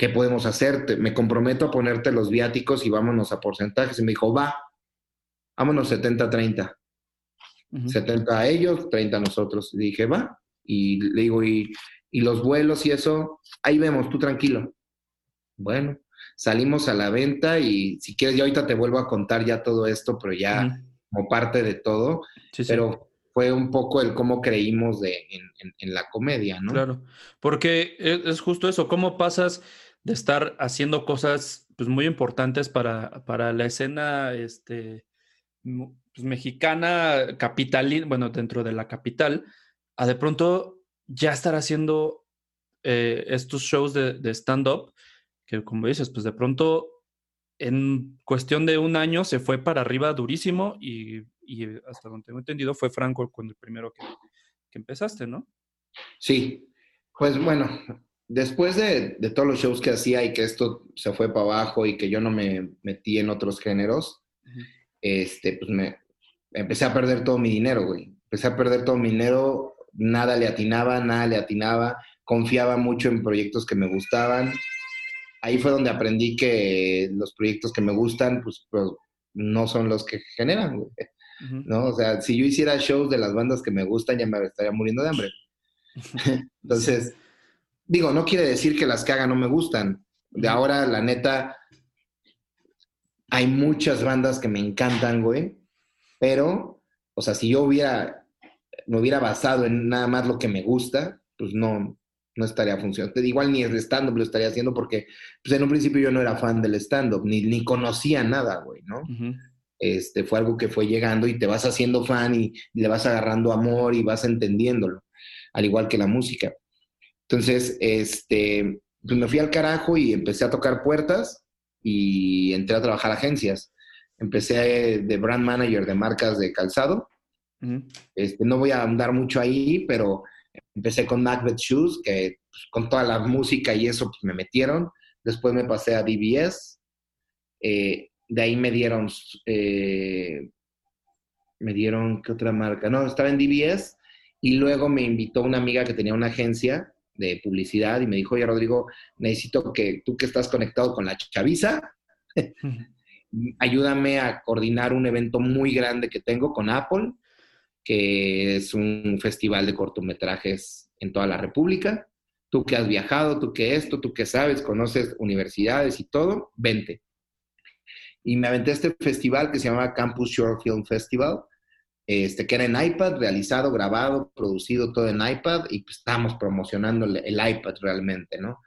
¿Qué podemos hacerte? Me comprometo a ponerte los viáticos y vámonos a porcentajes. Y me dijo, va, vámonos 70-30. 70 a ellos, 30 a nosotros. Y dije, va. Y le digo, y, y los vuelos y eso, ahí vemos, tú tranquilo. Bueno, salimos a la venta y si quieres, yo ahorita te vuelvo a contar ya todo esto, pero ya como parte de todo. pero fue un poco el cómo creímos de, en, la comedia, ¿no? Claro, porque e, es, justo eso, cómo pasas de estar haciendo cosas pues, muy importantes para, para la escena este, pues, mexicana, capital, bueno, dentro de la capital, a de pronto ya estar haciendo eh, estos shows de, stand-up, que como dices, pues de pronto en cuestión de un año se fue para arriba durísimo y, hasta donde tengo entendido fue Franco con el primero que, que, empezaste, ¿no? Sí, pues bueno, después de, de, todos los shows que hacía y que esto se fue para abajo y que yo no me metí en otros géneros, este, pues me empecé a perder todo mi dinero, güey. Empecé a perder todo mi dinero, nada le atinaba, nada le atinaba, confiaba mucho en proyectos que me gustaban. Ahí fue donde aprendí que los proyectos que me gustan, pues, pues no son los que generan, güey. ¿No? O sea, si yo hiciera shows de las bandas que me gustan, ya me estaría muriendo de hambre. Entonces, digo, no quiere decir que las que haga no me gustan. De ahora, la neta, hay muchas bandas que me encantan, güey, pero, o sea, si yo hubiera, me hubiera basado en nada más lo que me gusta, pues no, no estaría funcionando. Igual ni el stand-up lo estaría haciendo porque, pues en un principio yo no era fan del stand-up, ni, ni conocía nada, güey, ¿no? Este, fue algo que fue llegando y te vas haciendo fan y, le vas agarrando amor y vas entendiéndolo, al igual que la música. Entonces, este, pues me fui al carajo y empecé a tocar puertas y entré a trabajar agencias. Empecé de brand manager de marcas de calzado. este, no voy a andar mucho ahí, pero empecé con Macbeth Shoes, que pues, con toda la música y eso pues, me metieron. Después me pasé a DBS. Eh, de ahí me dieron, eh, me dieron, ¿qué otra marca? No, estaba en DBS y luego me invitó una amiga que tenía una agencia de publicidad y me dijo, oye Rodrigo, necesito que tú que estás conectado con la chaviza, ayúdame a coordinar un evento muy grande que tengo con Apple, que es un festival de cortometrajes en toda la República. Tú que has viajado, tú que esto, tú que sabes, conoces universidades y todo, vente. Y me aventé este festival que se llama Campus Short Film Festival, este, que era en iPad, realizado, grabado, producido todo en iPad, y pues estábamos promocionando el, iPad realmente, ¿no?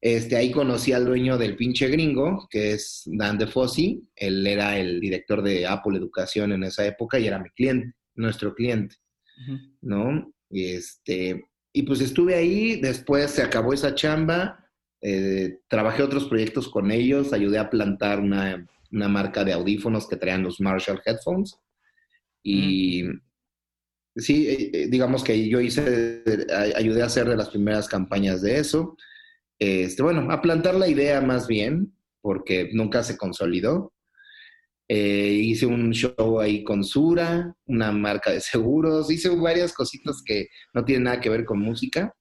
este, ahí conocí al dueño del pinche gringo, que es Dan DeFossi, él era el director de Apple Educación en esa época y era mi cliente, nuestro cliente, ¿no? Y, este, y pues estuve ahí, después se acabó esa chamba, eh, trabajé otros proyectos con ellos, ayudé a plantar una, una marca de audífonos que traían los Marshall Headphones, y sí, eh, eh, digamos que yo hice, ayudé a hacer de las primeras campañas de eso. Este, bueno, a plantar la idea más bien, porque nunca se consolidó. Eh, hice un show ahí con Sura, una marca de seguros, hice varias cositas que no tienen nada que ver con música.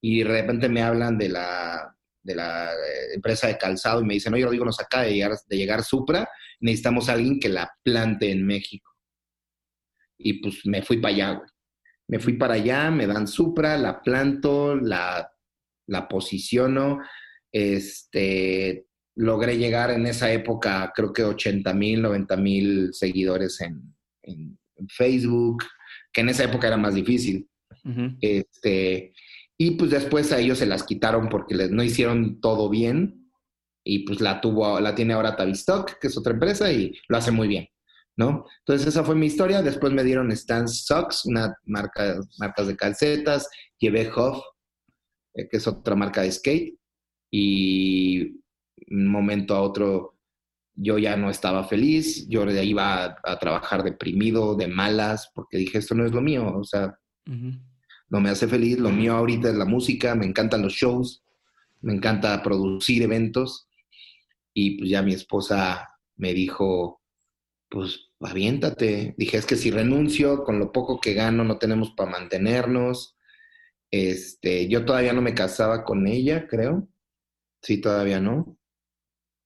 Y de repente me hablan de la, de la empresa de calzado y me dicen, oye, Rodrigo, nos acaba de llegar, de llegar Supra, necesitamos a alguien que la plante en México y pues me fui para allá, güey. Me fui para allá, me dan Supra, la planto, la, la posiciono, este, logré llegar en esa época, creo que 80 mil, 90 mil seguidores en, Facebook, que en esa época era más difícil. este, y pues después a ellos se las quitaron porque les, no hicieron todo bien y pues la tuvo, la tiene ahora Tavistock, que es otra empresa y lo hace muy bien. ¿No? Entonces esa fue mi historia. Después me dieron Stan Socks, una marca marcas de calcetas. Llevé Huff, eh, que es otra marca de skate. Y un momento a otro yo ya no estaba feliz. Yo de ahí iba a, trabajar deprimido, de malas, porque dije, esto no es lo mío. O sea, no me hace feliz. Lo mío ahorita es la música. Me encantan los shows. Me encanta producir eventos. Y pues ya mi esposa me dijo, pues aviéntate. Dije, es que si renuncio, con lo poco que gano, no tenemos para mantenernos. Este, yo todavía no me casaba con ella, creo. Sí, todavía no.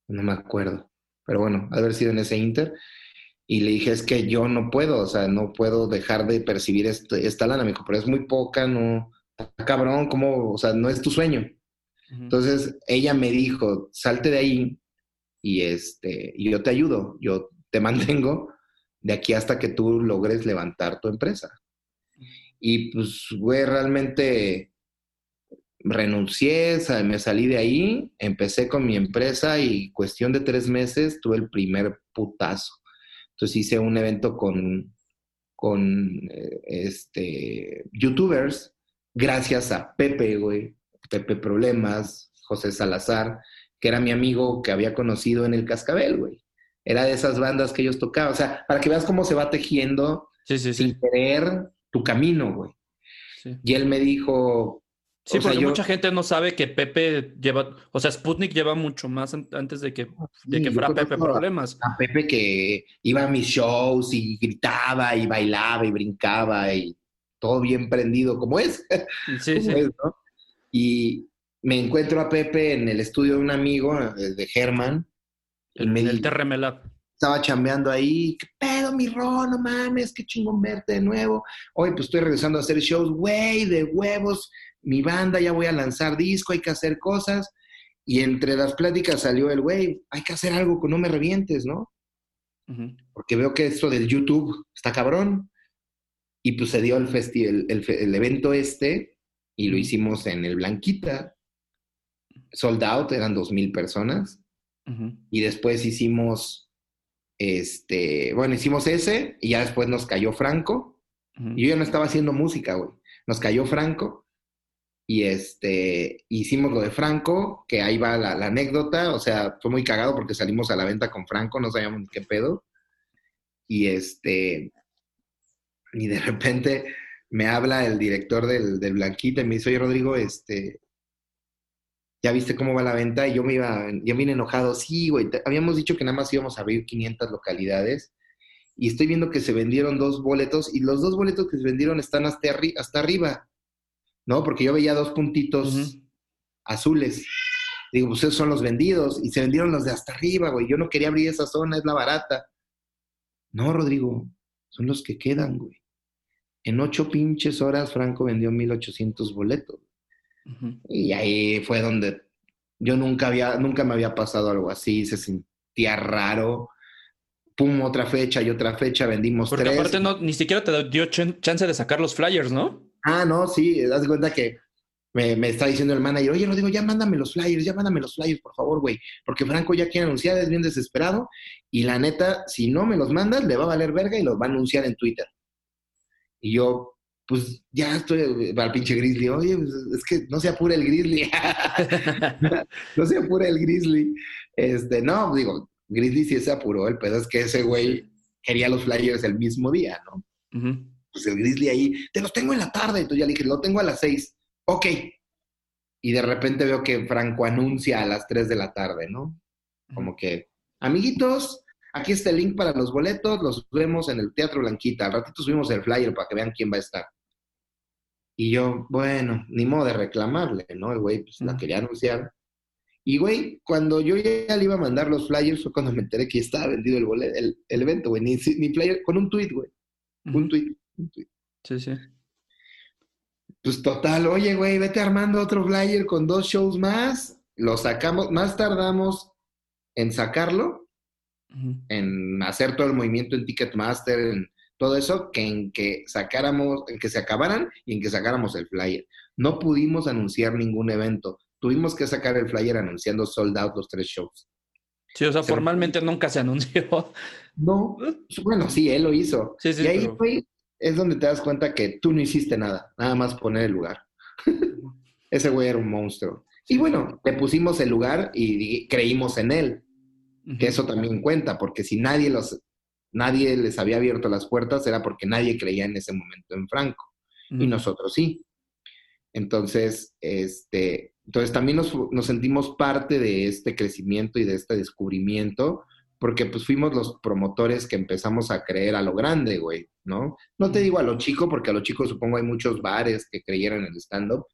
No me acuerdo. Pero bueno, haber sido en ese inter. Y le dije, es que yo no puedo, o sea, no puedo dejar de percibir este, esta lana. Me dijo, pero es muy poca, no, cabrón, ¿cómo? O sea, no es tu sueño. Entonces, ella me dijo, salte de ahí y este, y yo te ayudo, yo te mantengo de aquí hasta que tú logres levantar tu empresa. Y pues, güey, realmente renuncié, me salí de ahí, empecé con mi empresa y cuestión de tres meses tuve el primer putazo. Entonces hice un evento con, con eh, este, youtubers, gracias a Pepe, güey, Pepe Problemas, José Salazar, que era mi amigo que había conocido en el Cascabel, güey. Era de esas bandas que ellos tocaban. O sea, para que veas cómo se va tejiendo sin querer tu camino, güey. Y él me dijo, Sí, porque mucha gente no sabe que Pepe lleva, o sea, Sputnik lleva mucho más antes de que, de que fuera Pepe Problemas. A Pepe que iba a mis shows y gritaba y bailaba y brincaba y todo bien prendido, como es. Sí, sí. Y me encuentro a Pepe en el estudio de un amigo, eh, de Germán. En el TRM Lab. Estaba chambeando ahí, ¿qué pedo, mi Ron? No mames, qué chingón verte de nuevo. Hoy pues estoy regresando a hacer shows, güey, de huevos mi banda, ya voy a lanzar disco, hay que hacer cosas. Y entre las pláticas salió el, güey, hay que hacer algo que no me revientes, ¿no? Porque veo que esto del YouTube está cabrón. Y pues se dio el, el, evento este y lo hicimos en el Blanquita. Sold out, eran dos mil personas. Y después hicimos, este, bueno, hicimos ese y ya después nos cayó Franco. Y yo ya no estaba haciendo música, güey. Nos cayó Franco y este, hicimos lo de Franco, que ahí va la, anécdota, o sea, fue muy cagado porque salimos a la venta con Franco, no sabíamos ni qué pedo. Y este, y de repente me habla el director del, del Blanquita y me dice, oye Rodrigo, este, ¿ya viste cómo va la venta? Y yo me iba, yo vine enojado, sí, güey, habíamos dicho que nada más íbamos a abrir 500 localidades y estoy viendo que se vendieron dos boletos y los dos boletos que se vendieron están hasta, hasta arriba. ¿no? Porque yo veía dos puntitos azules. Digo, pues esos son los vendidos. Y se vendieron los de hasta arriba, güey. Yo no quería abrir esa zona, es la barata. No, Rodrigo, son los que quedan, güey. En ocho pinches horas, Franco vendió 1800 boletos. Y ahí fue donde yo nunca había, nunca me había pasado algo así, se sentía raro. Pum, otra fecha y otra fecha, vendimos Porque aparte no, ni siquiera te dio chance de sacar los flyers, ¿no? Ah, no, sí, das cuenta que me, está diciendo el manager, oye, Rodrigo, ya mándame los flyers, ya mándame los flyers, por favor, güey, porque Franco ya quiere anunciar, es bien desesperado, y la neta, si no me los mandas, le va a valer verga y los va a anunciar en Twitter. Y yo, pues ya estoy para el pinche Grizzly, oye, pues, es que no se apura el Grizzly, no se apura el Grizzly. Este, no, digo, Grizzly sí se apuró, el pedo es que ese güey quería los flyers el mismo día, ¿no? pues el Grizzly ahí, te los tengo en la tarde. Entonces ya le dije, lo tengo a las seis. Ok. Y de repente veo que Franco anuncia a las tres de la tarde, ¿no? Como que, amiguitos, aquí está el link para los boletos, los vemos en el Teatro Blanquita. Al ratito subimos el flyer para que vean quién va a estar. Y yo, bueno, ni modo de reclamarle, ¿no? El güey pues la quería anunciar. Y güey, cuando yo ya le iba a mandar los flyers fue cuando me enteré que estaba vendido el, boleto, el, evento, güey. Ni, ni, flyer, con un tweet, güey. Un tweet. Sí, sí. Pues total, oye, güey, vete armando otro flyer con dos shows más. Lo sacamos, más tardamos en sacarlo, en hacer todo el movimiento en Ticketmaster, en todo eso, que en que sacáramos, en que se acabaran y en que sacáramos el flyer. No pudimos anunciar ningún evento. Tuvimos que sacar el flyer anunciando sold out los tres shows. Sí, o sea, formalmente nunca se anunció. No, bueno, sí, él lo hizo. Sí, sí, y ahí fue, es donde te das cuenta que tú no hiciste nada, nada más poner el lugar. Ese güey era un monstruo. Y bueno, le pusimos el lugar y creímos en él. Que eso también cuenta, porque si nadie los, nadie les había abierto las puertas, era porque nadie creía en ese momento en Franco. Y nosotros sí. Entonces, este, entonces también nos, nos, sentimos parte de este crecimiento y de este descubrimiento, porque pues fuimos los promotores que empezamos a creer a lo grande, güey, ¿no? No te digo a lo chico, porque a lo chico supongo hay muchos bares que creyeron en el stand-up,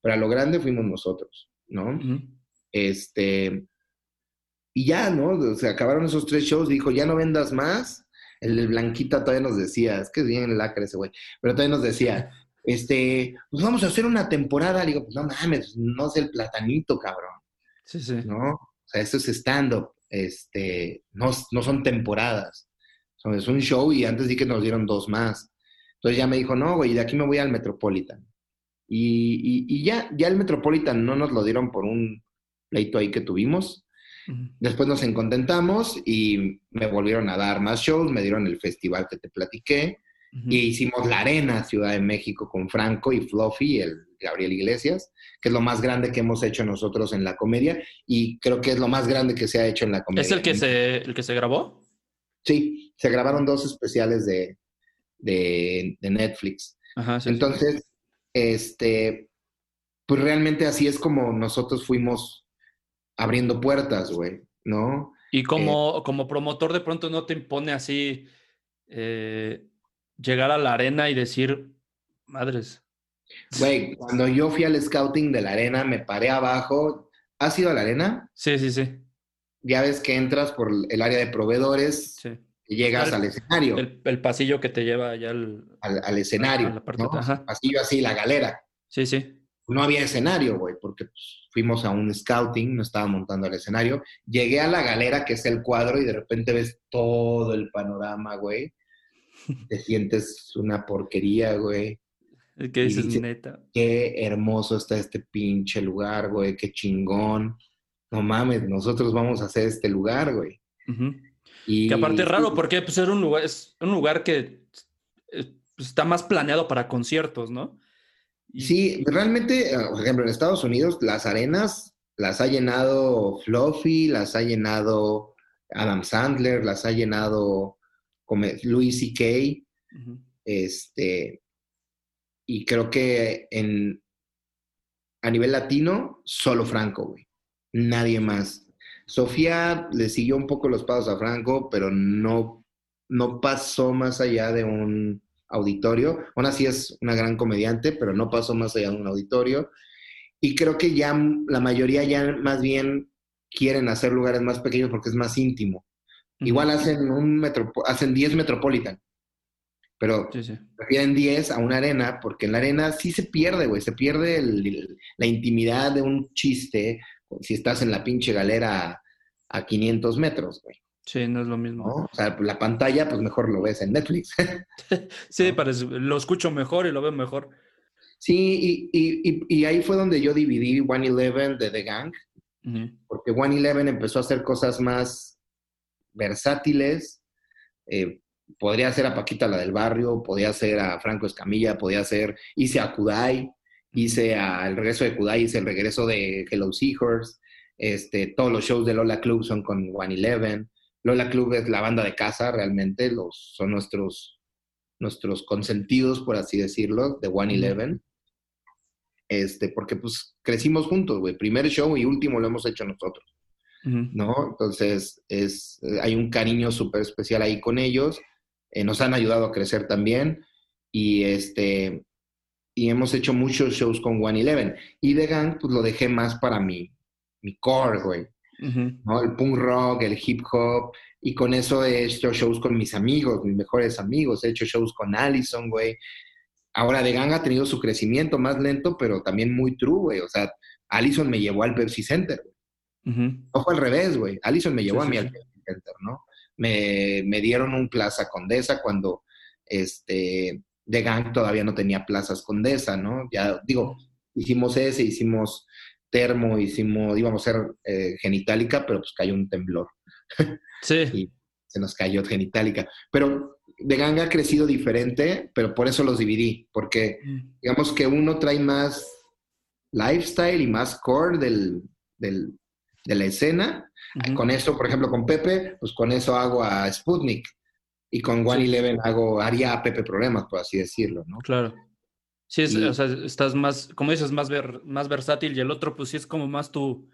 pero a lo grande fuimos nosotros, ¿no? Este, y ya, ¿no? Se acabaron esos tres shows, dijo, ya no vendas más. El, Blanquita todavía nos decía, es que es bien lacre ese güey, pero todavía nos decía, este, pues vamos a hacer una temporada. Le digo, pues no mames, no es el platanito, cabrón. Sí, sí. ¿No? O sea, eso es stand-up este, no, no son temporadas. es un show y antes di que nos dieron dos más. Entonces ya me dijo, no, güey, de aquí me voy al Metropolitan. Y, ya, ya el Metropolitan no nos lo dieron por un pleito ahí que tuvimos. Después nos encontentamos y me volvieron a dar más shows, me dieron el festival que te platiqué. Y hicimos la Arena Ciudad de México con Franco y Fluffy, el Gabriel Iglesias, que es lo más grande que hemos hecho nosotros en la comedia y creo que es lo más grande que se ha hecho en la comedia. ¿Es el que, se, el que se grabó? Sí, se grabaron dos especiales de, Netflix. Entonces, este, pues realmente así es como nosotros fuimos abriendo puertas, güey, ¿no? Y como, eh, como promotor de pronto no te impone así eh, llegar a la arena y decir, madres. Güey, cuando yo fui al scouting de la arena, me paré abajo. ¿Has ido a la arena? Sí, sí, sí. Ya ves que entras por el área de proveedores y llegas al escenario. El, pasillo que te lleva allá al, al, escenario. A la parte, Pasillo así, la galera. Sí, sí. No había escenario, güey, porque pues, fuimos a un scouting, no estaba montando el escenario. Llegué a la galera, que es el cuadro, y de repente ves todo el panorama, güey te sientes una porquería, güey. ¿Qué dices, neta? Qué hermoso está este pinche lugar, güey, qué chingón. No mames, nosotros vamos a hacer este lugar, güey. y, que aparte es raro, porque pues, un lugar, es un lugar que eh, pues, está más planeado para conciertos, ¿no? Sí, realmente, ah, por ejemplo, en Estados Unidos, las arenas las ha llenado Fluffy, las ha llenado Adam Sandler, las ha llenado Louis C.K. este, y creo que en, a nivel latino, solo Franco, güey. Nadie más. Sofía le siguió un poco los pasos a Franco, pero no, no pasó más allá de un auditorio. Aún así es una gran comediante, pero no pasó más allá de un auditorio. Y creo que ya la mayoría ya más bien quieren hacer lugares más pequeños porque es más íntimo. Igual hacen un metro, hacen 10 Metropolitan. Pero prefieren 10 a una arena, porque en la arena sí se pierde, güey. Se pierde la intimidad de un chiste si estás en la pinche galera a, 500 metros, güey. Sí, no es lo mismo. O sea, la pantalla, pues mejor lo ves en Netflix. sí, parece, lo escucho mejor y lo veo mejor. Sí, y, ahí fue donde yo dividí One Eleven de The Gang, porque One Eleven empezó a hacer cosas más versátiles. Eh, podría ser a Paquita la del barrio, podría ser a Franco Escamilla, podría ser, hice a Kudai, hice a, el regreso de Kudai, hice el regreso de Hello Seahorse, este, todos los shows de Lola Club son con One Eleven. Lola Club es la banda de casa, realmente, los, son nuestros, nuestros consentidos, por así decirlo, de One Eleven. Este, porque pues crecimos juntos, güey. Primer show y último lo hemos hecho nosotros. ¿no? Entonces, es, hay un cariño súper especial ahí con ellos. Eh, nos han ayudado a crecer también y, este, y hemos hecho muchos shows con One Eleven. Y The Gang, pues lo dejé más para mi, mi core, güey. ¿No? El punk rock, el hip hop, y con eso he hecho shows con mis amigos, mis mejores amigos, he hecho shows con Allison, güey. Ahora The Gang ha tenido su crecimiento más lento, pero también muy true, güey. O sea, Allison me llevó al Pepsi Center, güey. Uh fue al revés, güey. Allison me llevó a mí al Center, ¿no? Me, me, dieron un Plaza Condesa cuando este, The Gang todavía no tenía plazas Condesa, ¿no? Ya digo, hicimos ese, hicimos termo, hicimos, íbamos a hacer eh, genitálica, pero pues cayó un temblor. Sí. y se nos cayó genitálica. Pero The Gang ha crecido diferente, pero por eso los dividí, porque mm. digamos que uno trae más lifestyle y más core del, del, de la escena. Con eso, por ejemplo, con Pepe, pues con eso hago a Sputnik. Y con One Eleven hago, haría a Pepe problemas, por así decirlo, ¿no? Claro. Sí, o sea, estás más, como dices, más, ver, más versátil y el otro, pues sí es como más tu,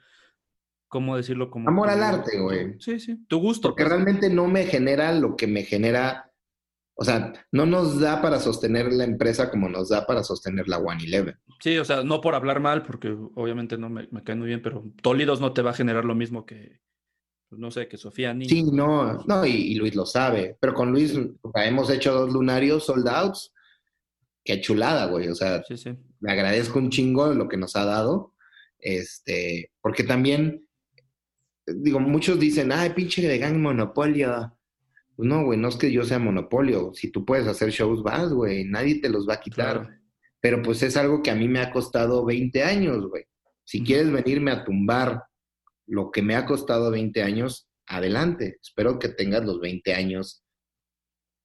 ¿cómo decirlo? Como Amor al arte, güey. Sí, sí, tu gusto. Porque pues. realmente no me genera lo que me genera o sea, no nos da para sostener la empresa como nos da para sostener la One Eleven. Sí, o sea, no por hablar mal, porque obviamente no me, cae muy bien, pero Tólidos no te va a generar lo mismo que, pues, no sé, que Sofía ni. Sí, no, no, y, Luis lo sabe. Pero con Luis hemos hecho dos lunarios sold outs. Qué chulada, güey. O sea, sí, sí. le agradezco un chingo lo que nos ha dado. Este, porque también, digo, muchos dicen, ay, pinche de gang monopolio no, güey, no es que yo sea monopolio. Si tú puedes hacer shows, vas, güey. Nadie te los va a quitar. pero pues es algo que a mí me ha costado 20 años, güey. Si quieres venirme a tumbar lo que me ha costado 20 años, adelante. Espero que tengas los 20 años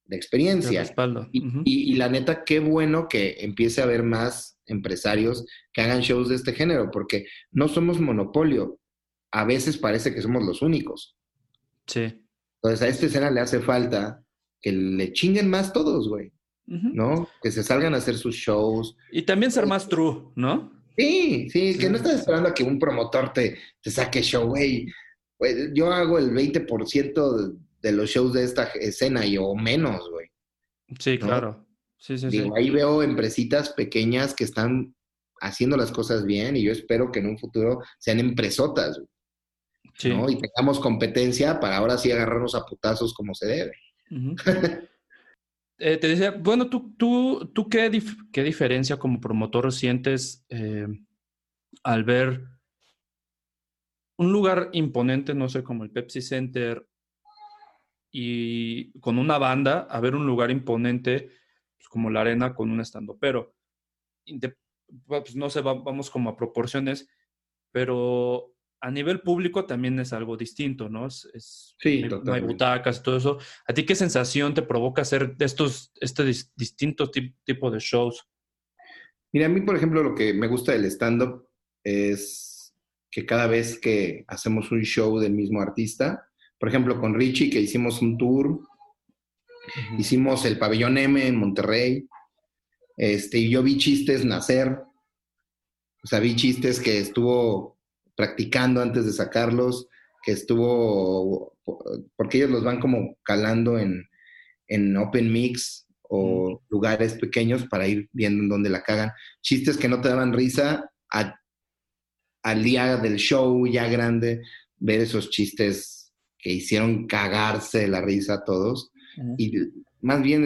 de experiencia. y, la neta, qué bueno que empiece a haber más empresarios que hagan shows de este género, porque no somos monopolio. A veces parece que somos los únicos. Sí. Entonces a esta escena le hace falta que le chinguen más todos, güey. ¿No? Que se salgan a hacer sus shows. Y también ser más true, ¿no? Sí, sí, que no estás esperando a que un promotor te, te saque show, güey. Yo hago el 20% de los shows de esta escena y o menos, güey. Sí, claro. Sí, sí, sí. Ahí veo empresitas pequeñas que están haciendo las cosas bien y yo espero que en un futuro sean empresotas, sí. ¿no? Y tengamos competencia para ahora sí agarrarnos a putazos como se debe. Eh, te decía, bueno, ¿tú, tú, tú qué, qué diferencia como promotor sientes eh, al ver un lugar imponente, no sé, como el Pepsi Center y con una banda a ver un lugar imponente pues, como la arena con un estando. Pero, pues, no sé, vamos como a proporciones, pero a nivel público también es algo distinto, ¿no? Es, sí, no, hay, butacas y todo eso. ¿A ti qué sensación te provoca hacer estos, este distinto tipo de shows? Mira, a mí, por ejemplo, lo que me gusta del stand-up es que cada vez que hacemos un show del mismo artista, por ejemplo, con Richie, que hicimos un tour, hicimos el Pabellón M en Monterrey, este, y yo vi chistes nacer, o sea, vi chistes que estuvo practicando antes de sacarlos, que estuvo, porque ellos los van como calando en, en Open Mix o lugares pequeños para ir viendo en dónde la cagan. Chistes que no te daban risa al día del show ya grande, ver esos chistes que hicieron cagarse la risa a todos. Y más bien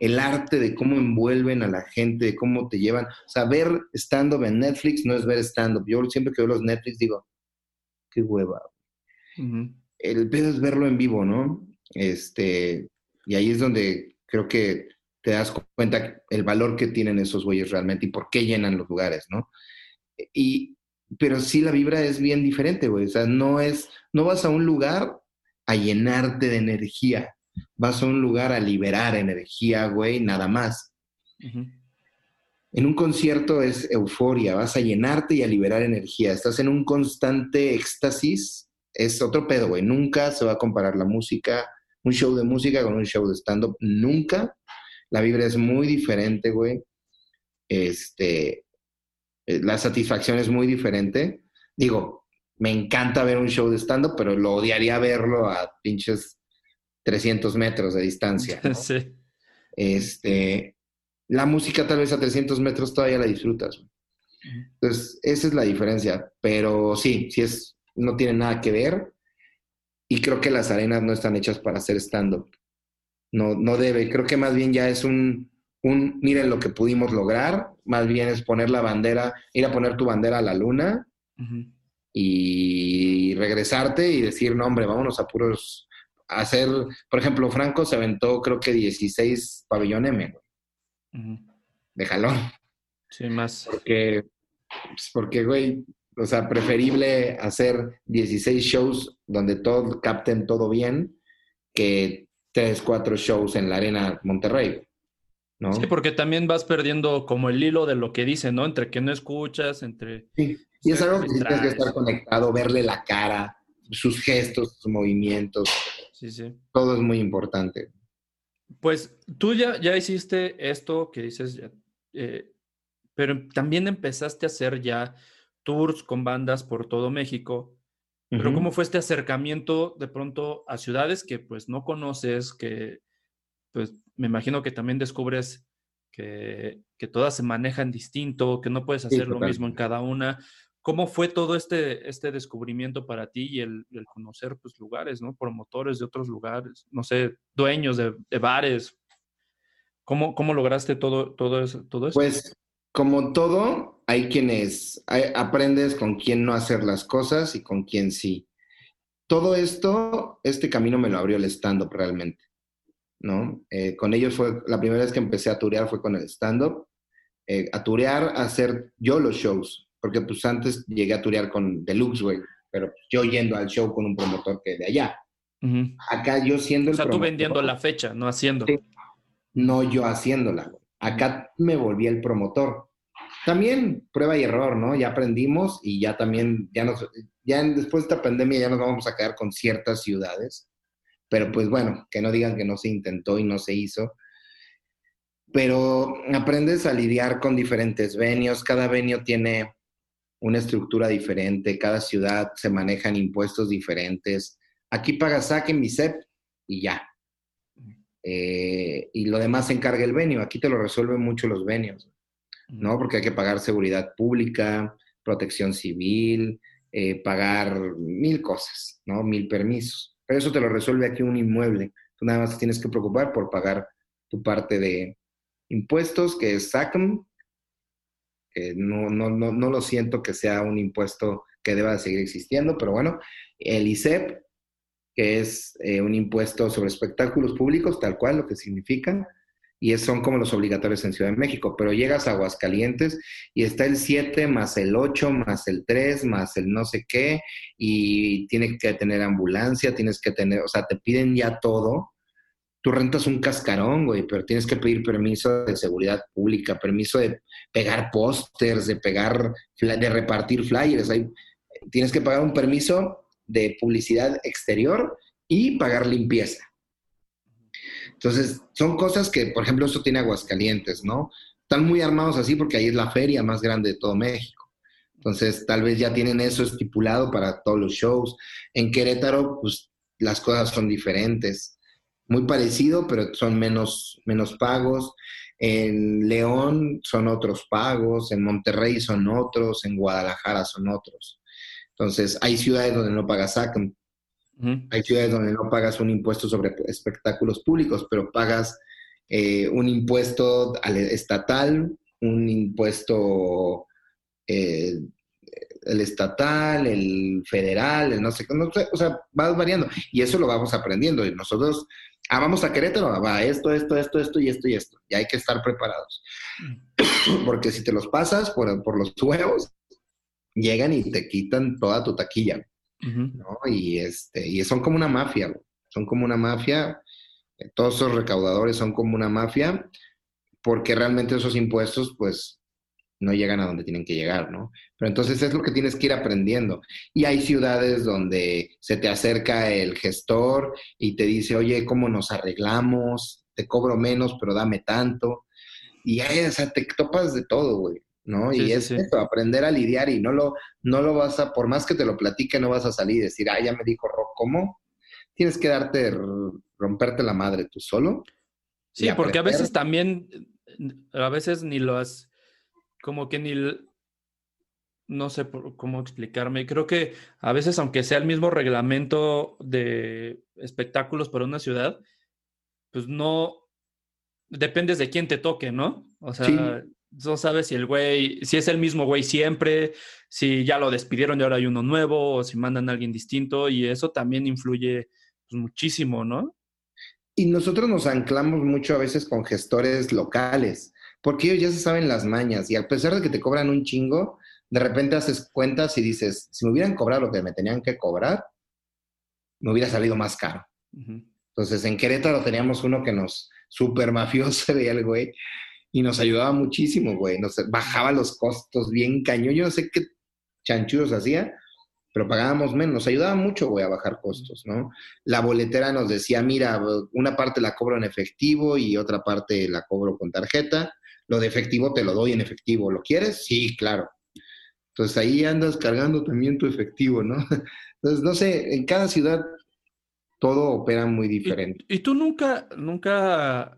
el, arte de cómo envuelven a la gente, de cómo te llevan. O sea, ver stand-up en Netflix no es ver stand-up. Yo siempre que veo los Netflix digo, qué hueva. El pedo es verlo en vivo, ¿no? Este, y ahí es donde creo que te das cuenta el valor que tienen esos güeyes realmente y por qué llenan los lugares, ¿no? Y, pero sí la vibra es bien diferente, güey. O sea, no es, no vas a un lugar a llenarte de energía, vas a un lugar a liberar energía, güey, nada más. En un concierto es euforia, vas a llenarte y a liberar energía. Estás en un constante éxtasis, es otro pedo, güey. Nunca se va a comparar la música, un show de música con un show de stand-up, nunca. La vibra es muy diferente, güey. Este, la satisfacción es muy diferente. Digo, me encanta ver un show de stand-up, pero lo odiaría verlo a pinches 300 metros de distancia. Sí. Este, la música tal vez a 300 metros todavía la disfrutas. Entonces, esa es la diferencia. Pero sí, sí es, no tiene nada que ver. Y creo que las arenas no están hechas para hacer stand-up. No, no debe. Creo que más bien ya es un, un, miren lo que pudimos lograr, más bien es poner la bandera, ir a poner tu bandera a la luna y regresarte y decir, no, hombre, vámonos a puros, hacer, por ejemplo, Franco se aventó creo que 16 pabellón M, de jalón. Sí, más. Porque, pues, porque, güey, o sea, preferible hacer 16 shows donde todos capten todo bien que 3, 4 shows en la arena Monterrey. Sí, porque también vas perdiendo como el hilo de lo que dice, ¿no? Entre que no escuchas, entre... Sí, y es algo que tienes que estar conectado, verle la cara, sus gestos, sus movimientos. Sí, sí. Todo es muy importante. Pues tú ya, ya hiciste esto que dices, eh, pero también empezaste a hacer ya tours con bandas por todo México. Pero ¿cómo fue este acercamiento de pronto a ciudades que pues no conoces, que pues me imagino que también descubres que, todas se manejan distinto, que no puedes hacer lo mismo en cada una. ¿Cómo fue todo este, este descubrimiento para ti y el, conocer pues, lugares, ¿no? promotores de otros lugares, no sé, dueños de, bares? ¿Cómo, ¿Cómo, lograste todo, todo, eso, todo eso? Pues como todo, hay quienes aprendes con quién no hacer las cosas y con quién sí. Todo esto, este camino me lo abrió el stand-up realmente. ¿No? Eh, con ellos fue, la primera vez que empecé a turear fue con el stand-up eh, a turear, a hacer yo los shows, porque pues antes llegué a turear con Deluxe, güey, pero yo yendo al show con un promotor que de allá. Acá yo siendo el O sea, tú vendiendo la fecha, no haciendo. no yo haciéndola. Acá me volví el promotor. También prueba y error, ¿no? Ya aprendimos y ya también, ya nos, ya después de esta pandemia ya nos vamos a quedar con ciertas ciudades. Pero pues bueno, que no digan que no se intentó y no se hizo pero aprendes a lidiar con diferentes venios, cada venio tiene una estructura diferente, cada ciudad se manejan impuestos diferentes. Aquí pagas SAC en MISEP y ya. Eh, y lo demás se encarga el venio. Aquí te lo resuelven mucho los venios, ¿no? Porque hay que pagar seguridad pública, protección civil, eh, pagar mil cosas, ¿no? Mil permisos. Eso te lo resuelve aquí un inmueble. Tú nada más tienes que preocupar por pagar tu parte de, impuestos, que es SACM, que no, no, no, no, lo siento que sea un impuesto que deba seguir existiendo, pero bueno, el ISEP, que es eh, un impuesto sobre espectáculos públicos, tal cual lo que significa, y son como los obligatorios en Ciudad de México, pero llegas a Aguascalientes y está el 7 más el 8 más el 3 más el no sé qué, y tienes que tener ambulancia, tienes que tener, o sea, te piden ya todo, tú rentas un cascarón, güey, pero tienes que pedir permiso de seguridad pública, permiso de pegar pósters, de pegar, de repartir flyers. tienes que pagar un permiso de publicidad exterior y pagar limpieza. Entonces, son cosas que, por ejemplo, esto tiene Aguascalientes, ¿no? Están muy armados así porque ahí es la feria más grande de todo México. Entonces, tal vez ya tienen eso estipulado para todos los shows. En Querétaro, pues las cosas son diferentes muy parecido, pero son menos, menos pagos. En León son otros pagos, en Monterrey son otros, en Guadalajara son otros. Entonces, hay ciudades donde no pagas Hay ciudades donde no pagas un impuesto sobre espectáculos públicos, pero pagas eh, un impuesto estatal, un impuesto eh, el estatal, el federal, el no sé, no sé, o sea, va variando. Y eso lo vamos aprendiendo. Y nosotros ah, vamos a Querétaro, va esto, esto, esto, esto y esto y esto. Y hay que estar preparados. Mm. Porque si te los pasas por, los huevos, llegan y te quitan toda tu taquilla. ¿No? Y, este, y son como una mafia, son como una mafia. Todos esos recaudadores son como una mafia, porque realmente esos impuestos, pues, no llegan a donde tienen que llegar, ¿no? Pero entonces es lo que tienes que ir aprendiendo. Y hay ciudades donde se te acerca el gestor y te dice, oye, ¿cómo nos arreglamos? Te cobro menos, pero dame tanto. Y ahí, o sea, te topas de todo, güey, ¿no? y es eso, aprender a lidiar y no lo, no lo vas a, por más que te lo platique, no vas a salir y decir, ah, ya me dijo Rock, ¿cómo? Tienes que darte, romperte la madre tú solo. Sí, porque a veces también, a veces ni lo has como que ni, no sé cómo explicarme. Creo que a veces, aunque sea el mismo reglamento de espectáculos para una ciudad, pues no dependes de quién te toque, ¿no? O sea, no sabes si el güey, si es el mismo güey siempre, si ya lo despidieron y ahora hay uno nuevo, o si mandan a alguien distinto, y eso también influye pues, muchísimo, ¿no? Y nosotros nos anclamos mucho a veces con gestores locales porque ellos ya se saben las mañas y a pesar de que te cobran un chingo, de repente haces cuentas y dices, si me hubieran cobrado lo que me tenían que cobrar, me hubiera salido más caro. Entonces, en Querétaro teníamos uno que nos, super mafioso veía el güey, y nos ayudaba muchísimo, güey. Nos bajaba los costos bien cañón. Yo no sé qué chanchullos hacía, pero pagábamos menos. Nos ayudaba mucho, güey, a bajar costos, ¿no? La boletera nos decía, mira, una parte la cobro en efectivo y otra parte la cobro con tarjeta lo de efectivo te lo doy en efectivo. ¿Lo quieres? Sí, claro. Entonces ahí andas cargando también tu efectivo, ¿no? Entonces, no sé, en cada ciudad todo opera muy diferente. ¿Y, tú nunca, nunca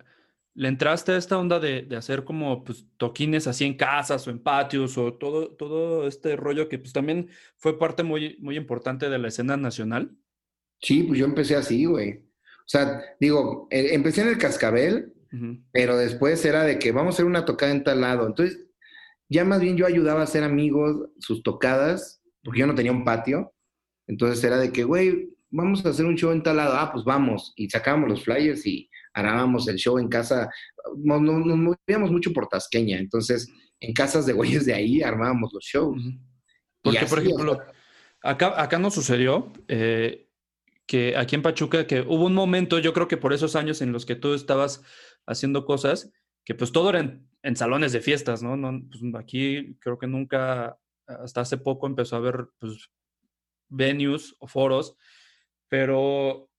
le entraste a esta onda de, hacer como pues, toquines así en casas o en patios o todo, todo este rollo que pues también fue parte muy, muy importante de la escena nacional? Sí, pues yo empecé así, güey. O sea, digo, eh, empecé en el Cascabel, pero después era de que vamos a hacer una tocada en tal lado. Entonces, ya más bien yo ayudaba a hacer amigos sus tocadas, porque yo no tenía un patio. Entonces era de que, güey, vamos a hacer un show en tal lado. Ah, pues vamos. Y sacábamos los flyers y arábamos el show en casa. nos, movíamos mucho por Tasqueña, entonces en casas de güeyes de ahí armábamos los shows. Porque, por ejemplo, acá, acá nos sucedió eh, que aquí en Pachuca, que hubo un momento, yo creo que por esos años en los que tú estabas haciendo cosas, que pues todo era en, salones de fiestas, ¿no? no pues aquí creo que nunca, hasta hace poco empezó a haber pues, venues o foros, pero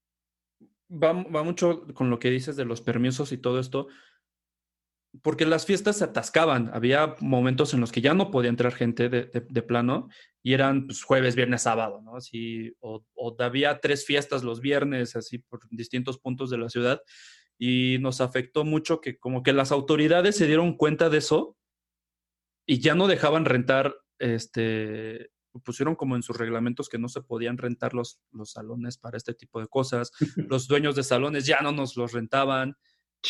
va, mucho con lo que dices de los permisos y todo esto, porque las fiestas se atascaban. Había momentos en los que ya no podía entrar gente de, plano y eran pues, jueves, viernes, sábado, ¿no? Así, o, había tres fiestas los viernes, así por distintos puntos de la ciudad. Y nos afectó mucho que como que las autoridades se dieron cuenta de eso y ya no dejaban rentar, este, pusieron como en sus reglamentos que no se podían rentar los, los salones para este tipo de cosas. los dueños de salones ya no nos los rentaban.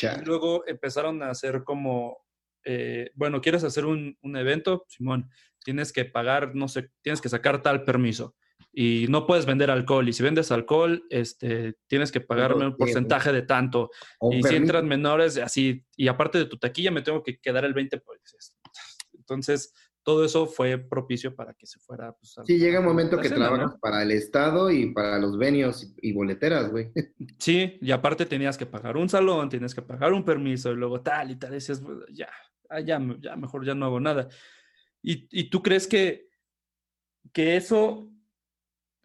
Y luego empezaron a hacer como, eh, bueno, ¿quieres hacer un, un, evento? Simón, tienes que pagar, no sé, tienes que sacar tal permiso. Y no puedes vender alcohol. Y si vendes alcohol, este, tienes que pagarme un porcentaje de tanto. y si entran menores, así, y aparte de tu taquilla, me tengo que quedar el 20%. Pues, entonces, todo eso fue propicio para que se fuera. Pues, sí, llega un momento que trabajas para el Estado y para los venios y, boleteras, güey. Sí, y aparte tenías que pagar un salón, tienes que pagar un permiso y luego tal y tal. decías, ya, ah, ya, ya, mejor ya no hago nada. ¿Y, y tú crees que, que eso,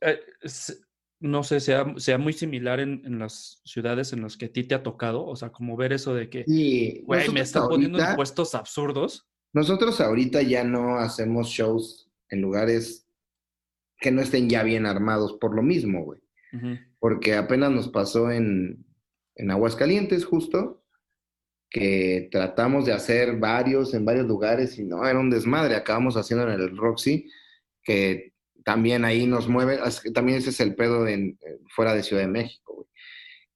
eh, no sé, sea, sea muy similar en, en, las ciudades en las que a ti te ha tocado? O sea, como ver eso de que, güey, me están poniendo impuestos absurdos. Nosotros ahorita ya no hacemos shows en lugares que no estén ya bien armados por lo mismo, güey. Porque apenas nos pasó en, en Aguascalientes justo, que tratamos de hacer varios en varios lugares y no, era un desmadre. Acabamos haciendo en el Roxy, que también ahí nos mueve, también ese es el pedo en, fuera de Ciudad de México, güey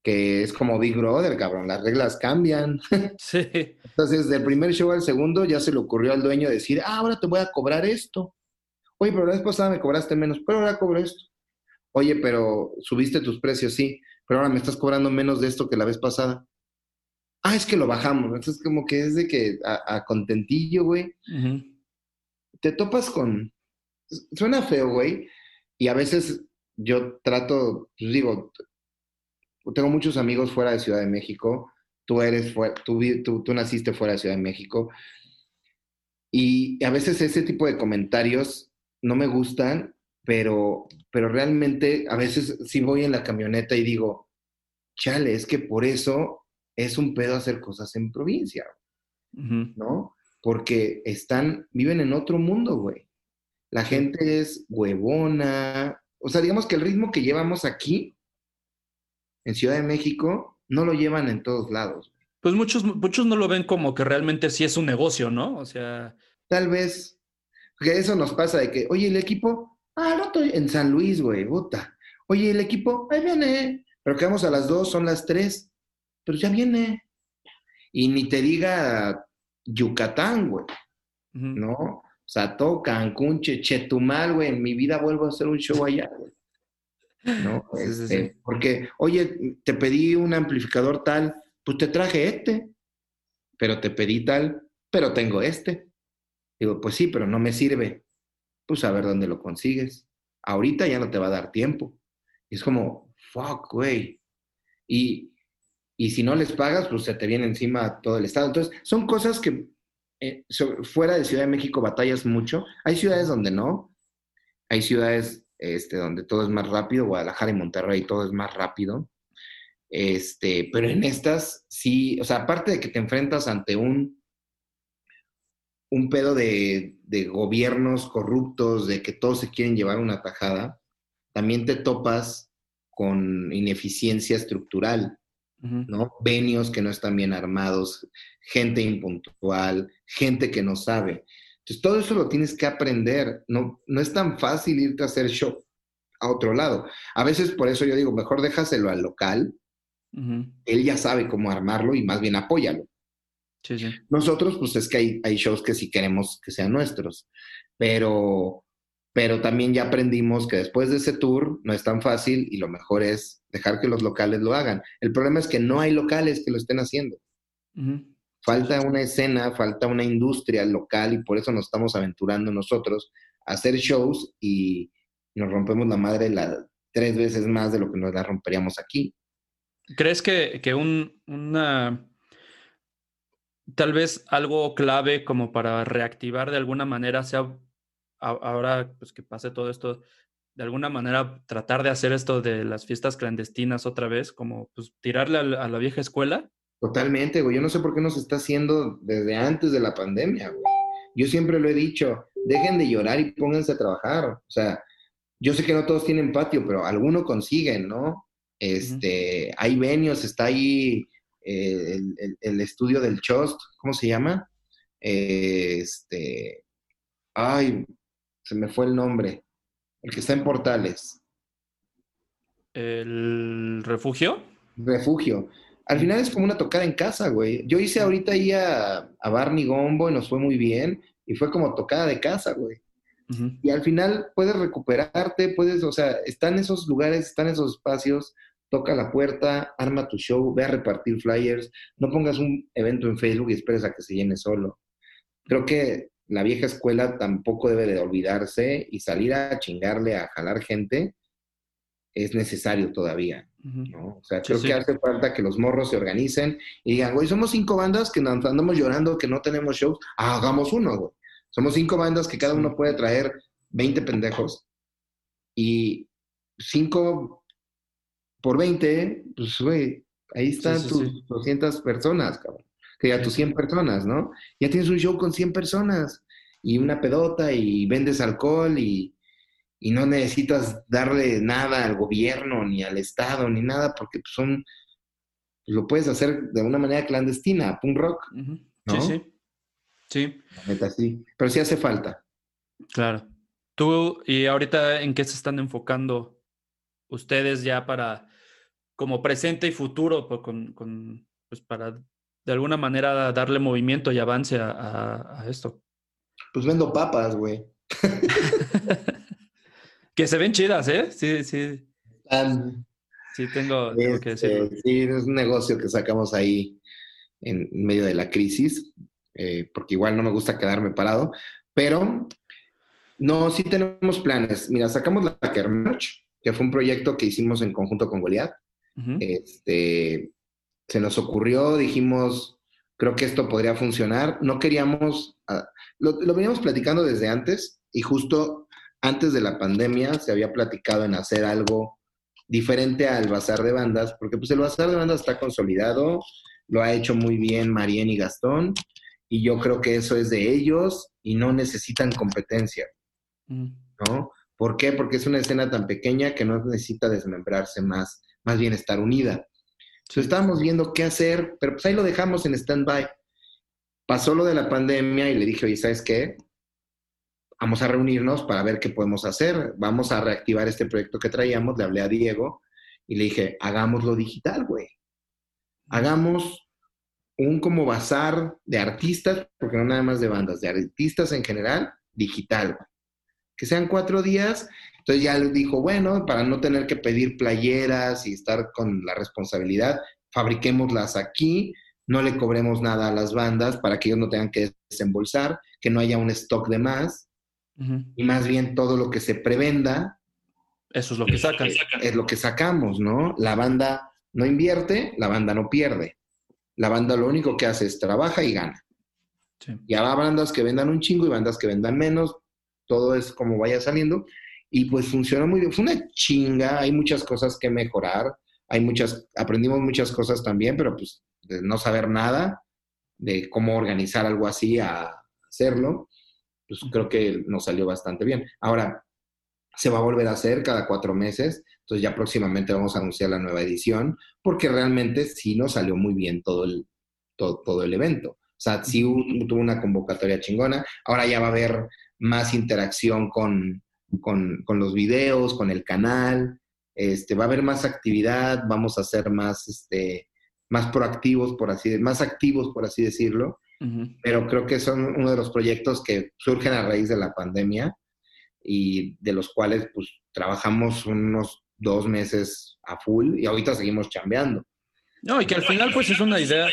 que es como Big Brother, cabrón, las reglas cambian. Sí. Entonces, del primer show al segundo ya se le ocurrió al dueño decir, ah, ahora te voy a cobrar esto. Oye, pero la vez pasada me cobraste menos, pero ahora cobro esto. Oye, pero subiste tus precios, sí, pero ahora me estás cobrando menos de esto que la vez pasada. Ah, es que lo bajamos. Entonces, como que es de que a, contentillo, güey. Te topas con. Suena feo, güey. Y a veces yo trato, pues digo, tengo muchos amigos fuera de Ciudad de México, tú eres fuera, tú, tú, naciste fuera de Ciudad de México, y a veces ese tipo de comentarios no me gustan, pero, pero realmente a veces sí voy en la camioneta y digo, chale, es que por eso es un pedo hacer cosas en provincia, ¿no? Porque están, viven en otro mundo, güey. La gente es huevona. O sea, digamos que el ritmo que llevamos aquí en Ciudad de México no lo llevan en todos lados. Pues muchos, muchos no lo ven como que realmente sí es un negocio, ¿no? O sea. Tal vez. Que eso nos pasa de que, oye, el equipo, ah, no estoy en San Luis, güey, puta. Oye, el equipo, ahí viene. Pero quedamos a las dos, son las tres. Pero ya viene. Y ni te diga Yucatán, güey. ¿No? O sea, todo Cancún, Chetumal, güey. En mi vida vuelvo a hacer un show allá, güey. ¿No? Este, porque, oye, te pedí un amplificador tal, pues te traje este, pero te pedí tal, pero tengo este. Digo, pues sí, pero no me sirve. Pues a ver dónde lo consigues. Ahorita ya no te va a dar tiempo. Y es como, fuck, güey. Y, y si no les pagas, pues se te viene encima todo el Estado. Entonces, son cosas que eh, fuera de Ciudad de México batallas mucho. Hay ciudades donde no. Hay ciudades este, donde todo es más rápido, Guadalajara y Monterrey todo es más rápido. Este, pero en estas sí, o sea, aparte de que te enfrentas ante un, un pedo de, gobiernos corruptos, de que todos se quieren llevar una tajada, también te topas con ineficiencia estructural, ¿no? Venios que no están bien armados, gente impuntual, gente que no sabe. Entonces, todo eso lo tienes que aprender. No, no es tan fácil irte a hacer show a otro lado. A veces, por eso yo digo, mejor déjaselo al local. Él ya sabe cómo armarlo y más bien apóyalo. Nosotros, pues es que hay, hay, shows que sí queremos que sean nuestros, pero, pero también ya aprendimos que después de ese tour no es tan fácil y lo mejor es dejar que los locales lo hagan. El problema es que no hay locales que lo estén haciendo. Falta una escena, falta una industria local y por eso nos estamos aventurando nosotros a hacer shows y nos rompemos la madre la, tres veces más de lo que nos la romperíamos aquí. ¿Crees que, que un, una, tal vez algo clave como para reactivar de alguna manera sea ahora pues que pase todo esto, de alguna manera tratar de hacer esto de las fiestas clandestinas otra vez, como pues tirarle a la, vieja escuela? Totalmente, güey. Yo no sé por qué no se está haciendo desde antes de la pandemia, güey. Yo siempre lo he dicho, dejen de llorar y pónganse a trabajar. O sea, yo sé que no todos tienen patio, pero alguno consiguen, ¿no? Este, hay venios, está ahí eh, el, estudio del Chost, ¿cómo se llama? este, ay, se me fue el nombre, el que está en Portales. ¿El refugio? Refugio. Al final es como una tocada en casa, güey. Yo hice ahorita ahí a, a Barney Gombo y nos fue muy bien y fue como tocada de casa, güey. Y al final puedes recuperarte, puedes, o sea, están esos lugares, están esos espacios toca la puerta, arma tu show, ve a repartir flyers, no pongas un evento en Facebook y esperes a que se llene solo. Creo que la vieja escuela tampoco debe de olvidarse y salir a chingarle, a jalar gente, es necesario todavía. ¿No? O sea, creo que hace falta que los morros se organicen y digan, güey, somos cinco bandas que nos andamos llorando que no tenemos shows, hagamos uno, güey. Somos cinco bandas que cada uno puede traer 20 pendejos y cinco por 20, pues, güey, ahí están tus 200 personas, cabrón. Que ya tus 100 personas, ¿no? Ya tienes un show con 100 personas y una pedota y vendes alcohol y, y no necesitas darle nada al gobierno ni al Estado ni nada porque pues, son, lo puedes hacer de una manera clandestina, punk rock. Sí, sí. Sí. neta, sí. Pero sí hace falta. Claro. Tú, ¿y ahorita en qué se están enfocando ustedes ya para como presente y futuro pues, con, pues para de alguna manera darle movimiento y avance a, esto? Pues vendo papas, güey. que se ven chidas, ¿eh? Sí, sí. sí, tengo, que este, Sí, es un negocio que sacamos ahí en medio de la crisis, eh, porque igual no me gusta quedarme parado, pero no, sí tenemos planes. Mira, sacamos la Kermerch, que fue un proyecto que hicimos en conjunto con Goliath este, se nos ocurrió, dijimos, creo que esto podría funcionar. No queríamos, ah, lo, veníamos platicando desde antes y justo antes de la pandemia se había platicado en hacer algo diferente al bazar de bandas, porque pues el bazar de bandas está consolidado, lo ha hecho muy bien Marien y Gastón, y yo creo que eso es de ellos y no necesitan competencia, ¿no? ¿Por qué? Porque es una escena tan pequeña que no necesita desmembrarse más más bien estar unida. Entonces estábamos viendo qué hacer, pero pues ahí lo dejamos en stand-by. Pasó lo de la pandemia y le dije, oye, ¿sabes qué? Vamos a reunirnos para ver qué podemos hacer. Vamos a reactivar este proyecto que traíamos. Le hablé a Diego y le dije, hagámoslo digital, güey. Hagamos un como bazar de artistas, porque no nada más de bandas, de artistas en general, digital. Que sean cuatro días entonces ya le dijo, bueno, para no tener que pedir playeras y estar con la responsabilidad, fabriquémoslas aquí, no le cobremos nada a las bandas para que ellos no tengan que desembolsar, que no haya un stock de más, y más bien todo lo que se prevenda. Eso es lo que sacan. Es lo que sacamos, ¿no? La banda no invierte, la banda no pierde. La banda lo único que hace es trabaja y gana. Y habrá bandas que vendan un chingo y bandas que vendan menos, todo es como vaya saliendo, y pues funcionó muy bien. Fue una chinga, hay muchas cosas que mejorar, hay muchas, aprendimos muchas cosas también, pero pues de no saber nada de cómo organizar algo así a hacerlo, pues creo que nos salió bastante bien. Ahora, se va a volver a hacer cada cuatro meses, entonces ya próximamente vamos a anunciar la nueva edición, porque realmente sí nos salió muy bien todo el, todo, todo el evento. O sea, sí tuvo una convocatoria chingona, ahora ya va a haber más interacción con, con, los videos, con el canal, este, va a haber más actividad, vamos a ser más, este, más proactivos, por así más activos, por así decirlo. Pero creo que son uno de los proyectos que surgen a raíz de la pandemia y de los cuales pues trabajamos unos dos meses a full y ahorita seguimos chambeando. No, y que al final pues es una idea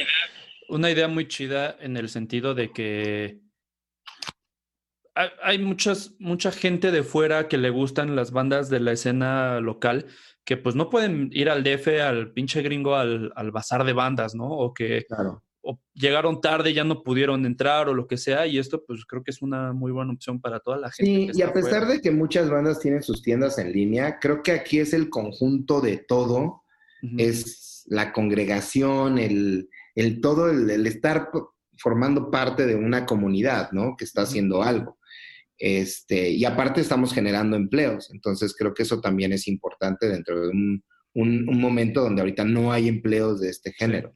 una idea muy chida en el sentido de que hay muchas, mucha gente de fuera que le gustan las bandas de la escena local que pues no pueden ir al DF, al pinche gringo, al, al bazar de bandas, ¿no? O que o llegaron tarde, ya no pudieron entrar o lo que sea, y esto pues creo que es una muy buena opción para toda la gente. Sí, y a pesar de que muchas bandas tienen sus tiendas en línea, creo que aquí es el conjunto de todo, es la congregación, el, el todo, el, el, estar formando parte de una comunidad, ¿no? Que está haciendo algo. Este, y aparte estamos generando empleos, entonces creo que eso también es importante dentro de un, momento donde ahorita no hay empleos de este género,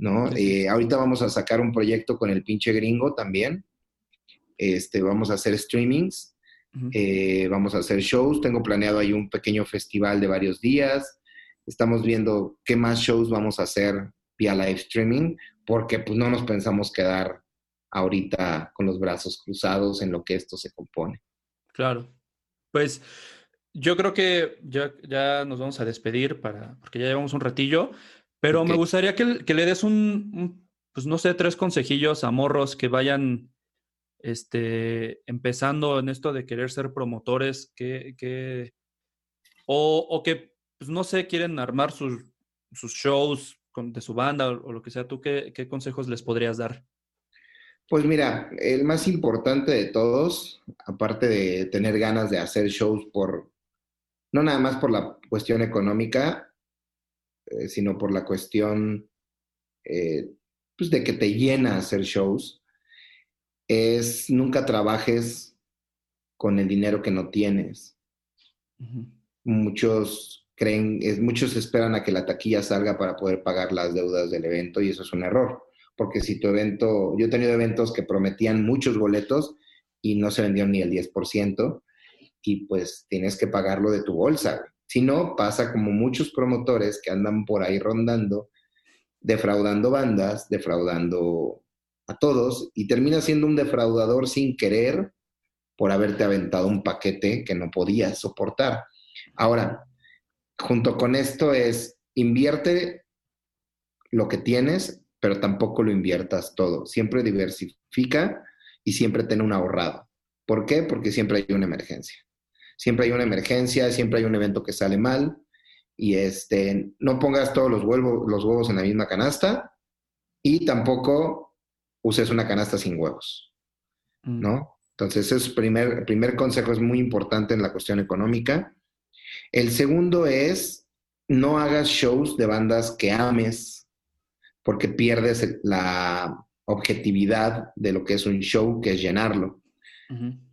¿no? Eh, ahorita vamos a sacar un proyecto con el pinche gringo también, este, vamos a hacer streamings, eh, vamos a hacer shows, tengo planeado ahí un pequeño festival de varios días, estamos viendo qué más shows vamos a hacer vía live streaming, porque pues no nos pensamos quedar ahorita con los brazos cruzados en lo que esto se compone. Claro. Pues yo creo que ya, ya nos vamos a despedir para, porque ya llevamos un ratillo, pero me gustaría que, le des un, pues no sé, tres consejillos a morros que vayan este, empezando en esto de querer ser promotores, que, que o, o, que, pues no sé, quieren armar sus, sus shows de su banda o, o, lo que sea, ¿tú qué, qué consejos les podrías dar? Pues mira, el más importante de todos, aparte de tener ganas de hacer shows por, no nada más por la cuestión económica, eh, sino por la cuestión eh, pues de que te llena hacer shows, es nunca trabajes con el dinero que no tienes. Muchos creen, muchos esperan a que la taquilla salga para poder pagar las deudas del evento y eso es un error porque si tu evento, yo he tenido eventos que prometían muchos boletos y no se vendieron ni el 10%, y pues tienes que pagarlo de tu bolsa. Si no, pasa como muchos promotores que andan por ahí rondando, defraudando bandas, defraudando a todos, y termina siendo un defraudador sin querer por haberte aventado un paquete que no podías soportar. Ahora, junto con esto es, invierte lo que tienes pero tampoco lo inviertas todo. Siempre diversifica y siempre ten un ahorrado. ¿Por qué? Porque siempre hay una emergencia. Siempre hay una emergencia, siempre hay un evento que sale mal y este, no pongas todos los huevos, los huevos en la misma canasta y tampoco uses una canasta sin huevos, mm. ¿no? Entonces, ese primer, el primer consejo es muy importante en la cuestión económica. El segundo es, no hagas shows de bandas que ames porque pierdes la objetividad de lo que es un show, que es llenarlo.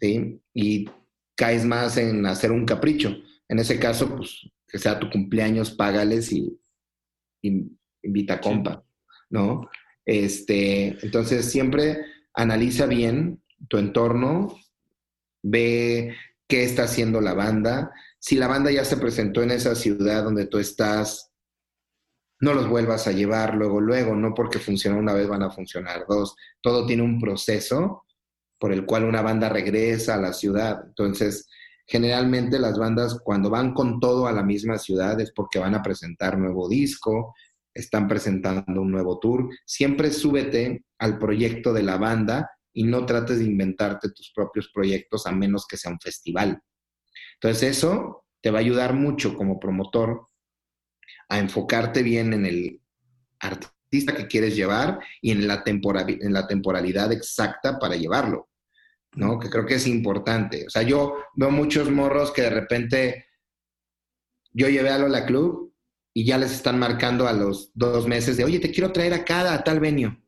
¿sí? Y caes más en hacer un capricho. En ese caso, pues, que sea tu cumpleaños, págales y, invita a compa, ¿no? Este, entonces, siempre analiza bien tu entorno, ve qué está haciendo la banda. Si la banda ya se presentó en esa ciudad donde tú estás, no los vuelvas a llevar luego, luego, no porque funciona una vez van a funcionar dos. Todo tiene un proceso por el cual una banda regresa a la ciudad. Entonces, generalmente las bandas cuando van con todo a la misma ciudad es porque van a presentar nuevo disco, están presentando un nuevo tour. Siempre súbete al proyecto de la banda y no trates de inventarte tus propios proyectos a menos que sea un festival. Entonces eso te va a ayudar mucho como promotor a enfocarte bien en el artista que quieres llevar y en la, en la temporalidad exacta para llevarlo, ¿no? Que creo que es importante. O sea, yo veo muchos morros que de repente yo llevé a Lola Club y ya les están marcando a los dos meses de, oye, te quiero traer a cada a tal venio.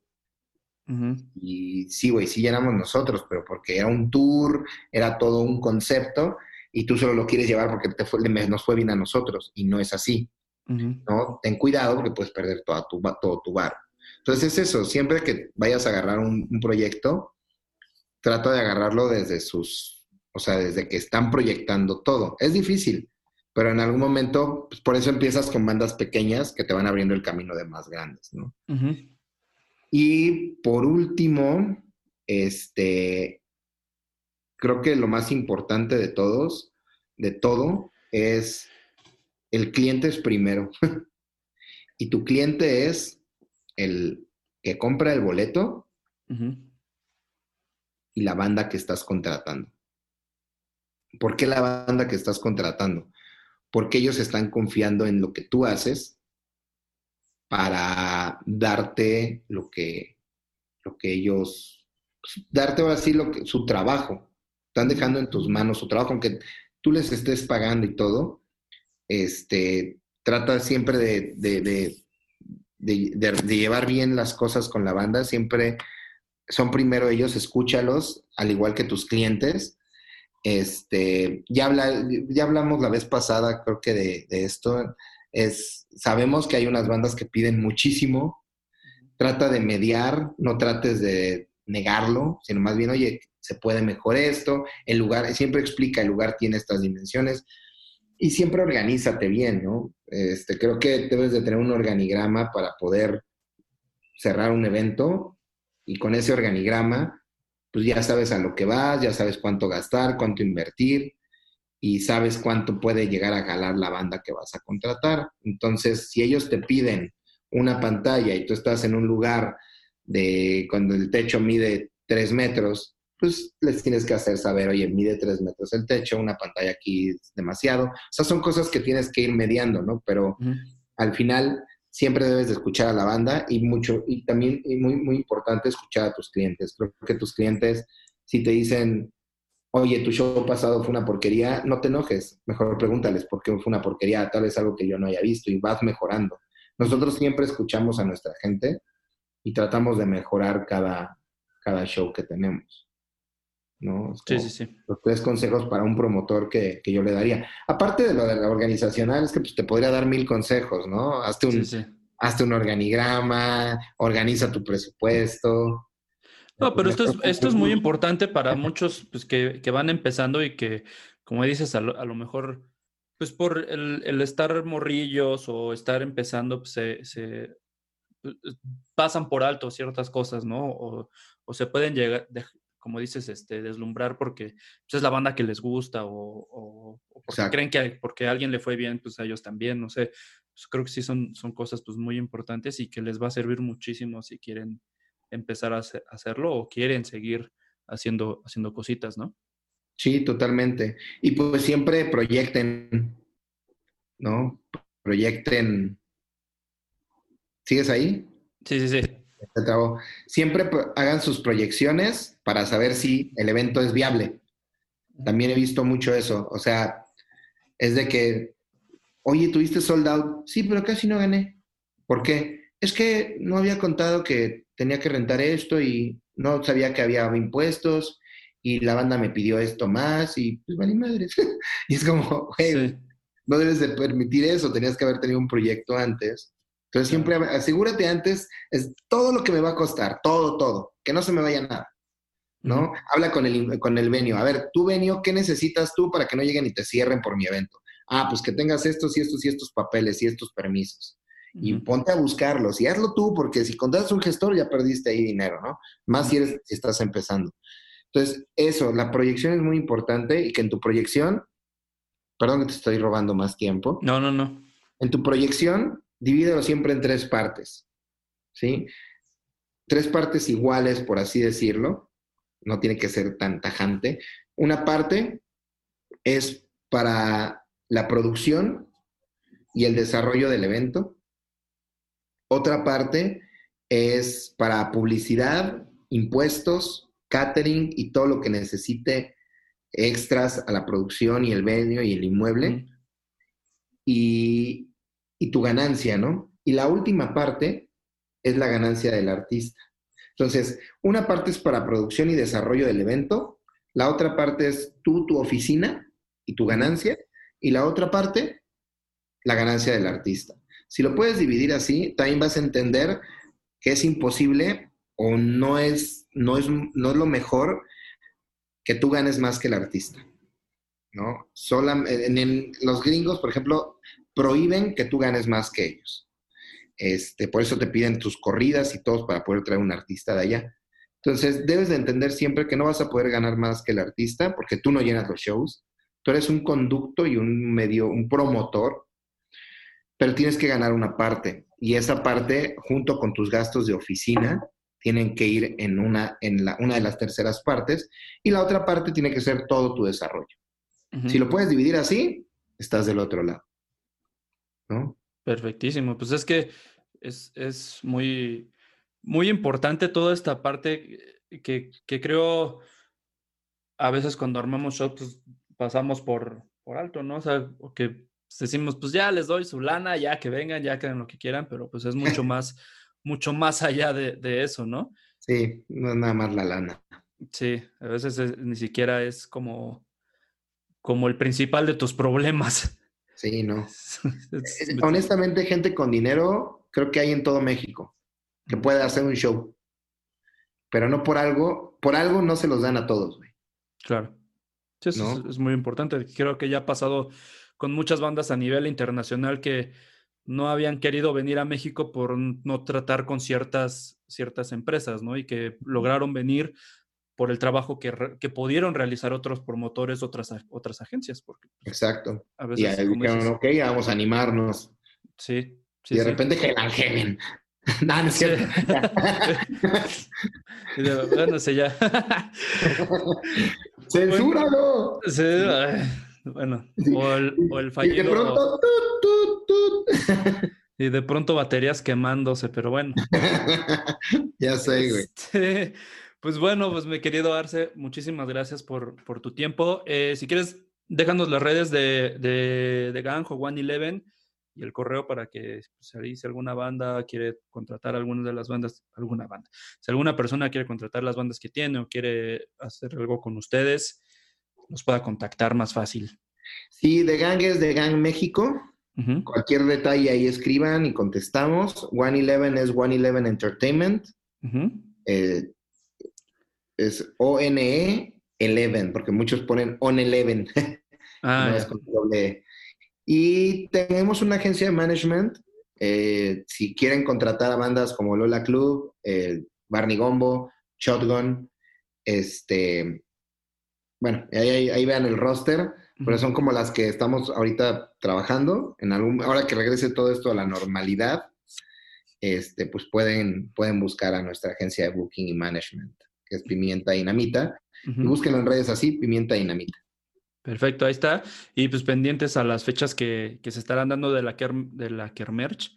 Y sí, güey, sí llenamos nosotros, pero porque era un tour, era todo un concepto y tú solo lo quieres llevar porque te fue, nos fue bien a nosotros y no es así. ¿No? Ten cuidado porque puedes perder toda tu, todo tu bar. Entonces es eso, siempre que vayas a agarrar un, proyecto, trata de agarrarlo desde sus, o sea, desde que están proyectando todo. Es difícil, pero en algún momento, pues, por eso empiezas con bandas pequeñas que te van abriendo el camino de más grandes, ¿no? Y por último, este, creo que lo más importante de todos, de todo, es el cliente es primero. y tu cliente es el, que compra el boleto y la banda que estás contratando. ¿Por qué la banda que estás contratando? Porque ellos están confiando en lo que tú haces para darte lo que, lo que ellos, pues, darte ahora sí lo que, su trabajo. Están dejando en tus manos su trabajo, aunque tú les estés pagando y todo, este, trata siempre de, de, llevar bien las cosas con la banda, siempre son primero ellos, escúchalos, al igual que tus clientes. Este, ya, habla, ya hablamos la vez pasada, creo que de, esto, es, sabemos que hay unas bandas que piden muchísimo, trata de mediar, no trates de negarlo, sino más bien, oye, se puede mejorar esto, el lugar, siempre explica, el lugar tiene estas dimensiones, y siempre organízate bien, ¿no? Este, creo que debes de tener un organigrama para poder cerrar un evento y con ese organigrama, pues ya sabes a lo que vas, ya sabes cuánto gastar, cuánto invertir y sabes cuánto puede llegar a galar la banda que vas a contratar. Entonces, si ellos te piden una pantalla y tú estás en un lugar de cuando el techo mide tres metros pues les tienes que hacer saber, oye, mide tres metros el techo, una pantalla aquí es demasiado. O sea, son cosas que tienes que ir mediando, ¿no? Pero al final siempre debes de escuchar a la banda y mucho, y también y muy, muy importante escuchar a tus clientes. Creo que tus clientes, si te dicen, oye, tu show pasado fue una porquería, no te enojes, mejor pregúntales por qué fue una porquería, tal vez algo que yo no haya visto y vas mejorando. Nosotros siempre escuchamos a nuestra gente y tratamos de mejorar cada, cada show que tenemos. ¿No? Sí, sí, sí. Los tres consejos para un promotor que, yo le daría. Aparte de lo de la organizacional, es que pues, te podría dar mil consejos, ¿no? Hazte un, hazte un organigrama, organiza tu presupuesto. No, pero esto es, esto es muy importante para muchos pues, que, van empezando y que, como dices, a lo, mejor, pues por el, estar morrillos o estar empezando, pues se, pues, pasan por alto ciertas cosas, ¿no? O, o se pueden llegar, como dices, este, deslumbrar porque pues, es la banda que les gusta o, porque creen que porque a alguien le fue bien, pues a ellos también, no sé. Pues, creo que sí son, son cosas pues muy importantes y que les va a servir muchísimo si quieren empezar a hacerlo o quieren seguir haciendo, haciendo cositas, ¿no? Sí, totalmente. Y pues siempre proyecten, ¿no? Proyecten. ¿Sigues ahí? Sí, sí, sí. Siempre hagan sus proyecciones para saber si el evento es viable. También he visto mucho eso. O sea, es de que, oye, tuviste sold out. Sí, pero casi no gané. ¿Por qué? Es que no había contado que tenía que rentar esto y no sabía que había impuestos y la banda me pidió esto más y pues vale madres. y es como, hey, no debes de permitir eso, tenías que haber tenido un proyecto antes entonces siempre asegúrate antes, es todo lo que me va a costar, todo, todo, que no se me vaya nada. ¿No? Habla con el, con el venio. A ver, tú venio, ¿qué necesitas tú para que no lleguen y te cierren por mi evento? Ah, pues que tengas estos y estos y estos papeles y estos permisos. Y ponte a buscarlos y hazlo tú, porque si contratas un gestor ya perdiste ahí dinero, ¿no? Más si, eres, si estás empezando. Entonces, eso, la proyección es muy importante y que en tu proyección, perdón que te estoy robando más tiempo. No, no, no. En tu proyección, divídelo siempre en tres partes, ¿sí? Tres partes iguales, por así decirlo, no tiene que ser tan tajante. Una parte es para la producción y el desarrollo del evento. Otra parte es para publicidad, impuestos, catering y todo lo que necesite extras a la producción y el venio y el inmueble. Y y tu ganancia, ¿no? Y la última parte es la ganancia del artista. Entonces, una parte es para producción y desarrollo del evento, la otra parte es tú, tu oficina y tu ganancia, y la otra parte, la ganancia del artista. Si lo puedes dividir así, también vas a entender que es imposible o no es, no es, no es lo mejor que tú ganes más que el artista. ¿no? en, los gringos, por ejemplo, prohíben que tú ganes más que ellos. Este, por eso te piden tus corridas y todos para poder traer un artista de allá. Entonces, debes de entender siempre que no vas a poder ganar más que el artista porque tú no llenas los shows. Tú eres un conducto y un medio, un promotor, pero tienes que ganar una parte. y esa parte, junto con tus gastos de oficina, tienen que ir en una, en la, una de las terceras partes y la otra parte tiene que ser todo tu desarrollo. Si lo puedes dividir así, estás del otro lado. ¿No? Perfectísimo. Pues es que es, muy, muy importante toda esta parte que, creo a veces cuando armamos shows pues, pasamos por, por alto, ¿no? O sea, que decimos, pues ya les doy su lana, ya que vengan, ya que hagan lo que quieran, pero pues es mucho más, mucho más allá de, eso, ¿no? Sí, no es nada más la lana. Sí, a veces ni siquiera es como, como el principal de tus problemas. Sí, no. Honestamente, gente con dinero, creo que hay en todo México, que puede hacer un show. Pero no por algo, por algo no se los dan a todos, güey. Claro. Sí, eso es, muy importante. Creo que ya ha pasado con muchas bandas a nivel internacional que no habían querido venir a México por no tratar con ciertas, ciertas empresas, ¿no? Y que lograron venir por el trabajo que, que pudieron realizar otros promotores, otras, otras agencias. Porque, pues, Exacto. A veces, y dijeron, ok, vamos a animarnos. Sí. y de repente que la angelen. no, no es cierto. bueno, sé ya. ¡Censúralo! Sí, bueno, o el, o el fallido. Y de pronto. y de pronto baterías quemándose, pero bueno. ya sé, güey. Este, pues bueno, pues mi querido Arce, muchísimas gracias por, por tu tiempo. Eh, si quieres, déjanos las redes de, de, de Gang o One Eleven y el correo para que pues, si alguna banda quiere contratar alguna de las bandas, alguna banda, si alguna persona quiere contratar las bandas que tiene o quiere hacer algo con ustedes, nos pueda contactar más fácil. Sí, de Gang es de Gang México. Cualquier detalle ahí escriban y contestamos. One Eleven es One Eleven Entertainment es ONE 11, porque muchos ponen On Eleven. Ah, Y tenemos una agencia de management. Eh, si quieren contratar a bandas como Lola Club, eh, Barney Gombo, Shotgun, este, bueno, ahí, vean el roster, pero son como las que estamos ahorita trabajando. En algún, ahora que regrese todo esto a la normalidad, este, pues pueden, pueden buscar a nuestra agencia de booking y management que es Pimienta Dinamita. Y búsquenlo en redes así, Pimienta Dinamita. Perfecto, ahí está. Y pues pendientes a las fechas que, se estarán dando de la, de la Kermerch.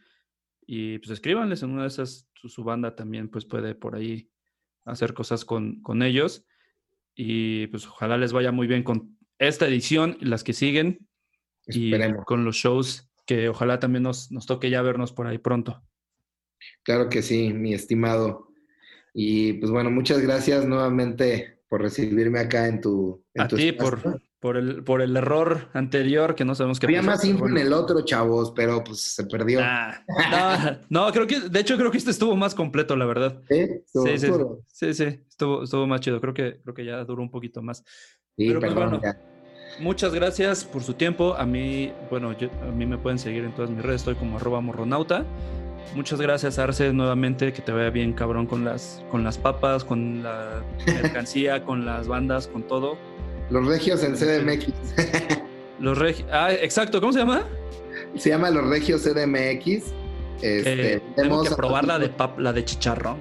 Y pues escríbanles en una de esas, su, banda también pues puede por ahí hacer cosas con, con ellos. Y pues ojalá les vaya muy bien con esta edición y las que siguen. Y con los shows que ojalá también nos, nos toque ya vernos por ahí pronto. Claro que sí, mi estimado. Y pues bueno, muchas gracias nuevamente por recibirme acá en tu... a ti por, por, el, por el error anterior que no sabemos qué Había más info en el otro, chavos, pero pues se perdió. no, creo que, de hecho creo que este estuvo más completo, la verdad. Sí, sí, sí, sí, sí, estuvo, estuvo más chido. Creo que, creo que ya duró un poquito más. Sí, pero, pues, perdón, Muchas gracias por su tiempo. A mí, bueno, yo, a mí me pueden seguir en todas mis redes. Estoy como arroba morronauta. Muchas gracias, Arce, nuevamente. Que te vaya bien, cabrón, con las, con las papas, con la mercancía, con las bandas, con todo. Los regios en CDMX. Los regios. Ah, exacto. ¿Cómo se llama? Se llama Los regios CDMX. Este, eh, tengo que probar la de, la de chicharrón.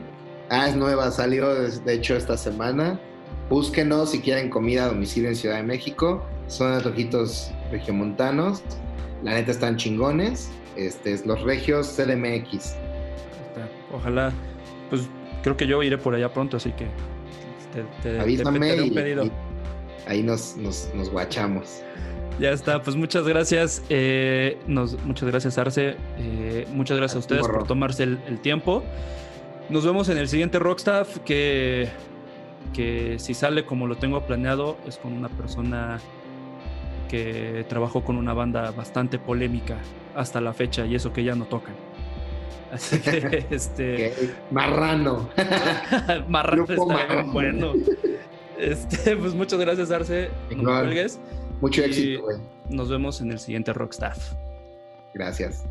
Ah, es nueva. Salió, de hecho, esta semana. Búsquenos si quieren comida a domicilio en Ciudad de México. Son antojitos regiomontanos. La neta están chingones este, es Los Regios CDMX. Ojalá, pues creo que yo iré por allá pronto, así que te, Avísame un pedido. ahí nos, nos, guachamos. Ya está, pues muchas gracias. Eh, muchas gracias, Arce. Eh, muchas gracias a, ustedes por tomarse el, tiempo. Nos vemos en el siguiente Rockstaff, que, que si sale como lo tengo planeado, es con una persona que trabajó con una banda bastante polémica hasta la fecha y eso que ya no tocan. Así que, este. Marrano. marrano está bueno. Este, pues muchas gracias, Arce. Mucho éxito, güey. Nos vemos en el siguiente Rockstaff. Gracias.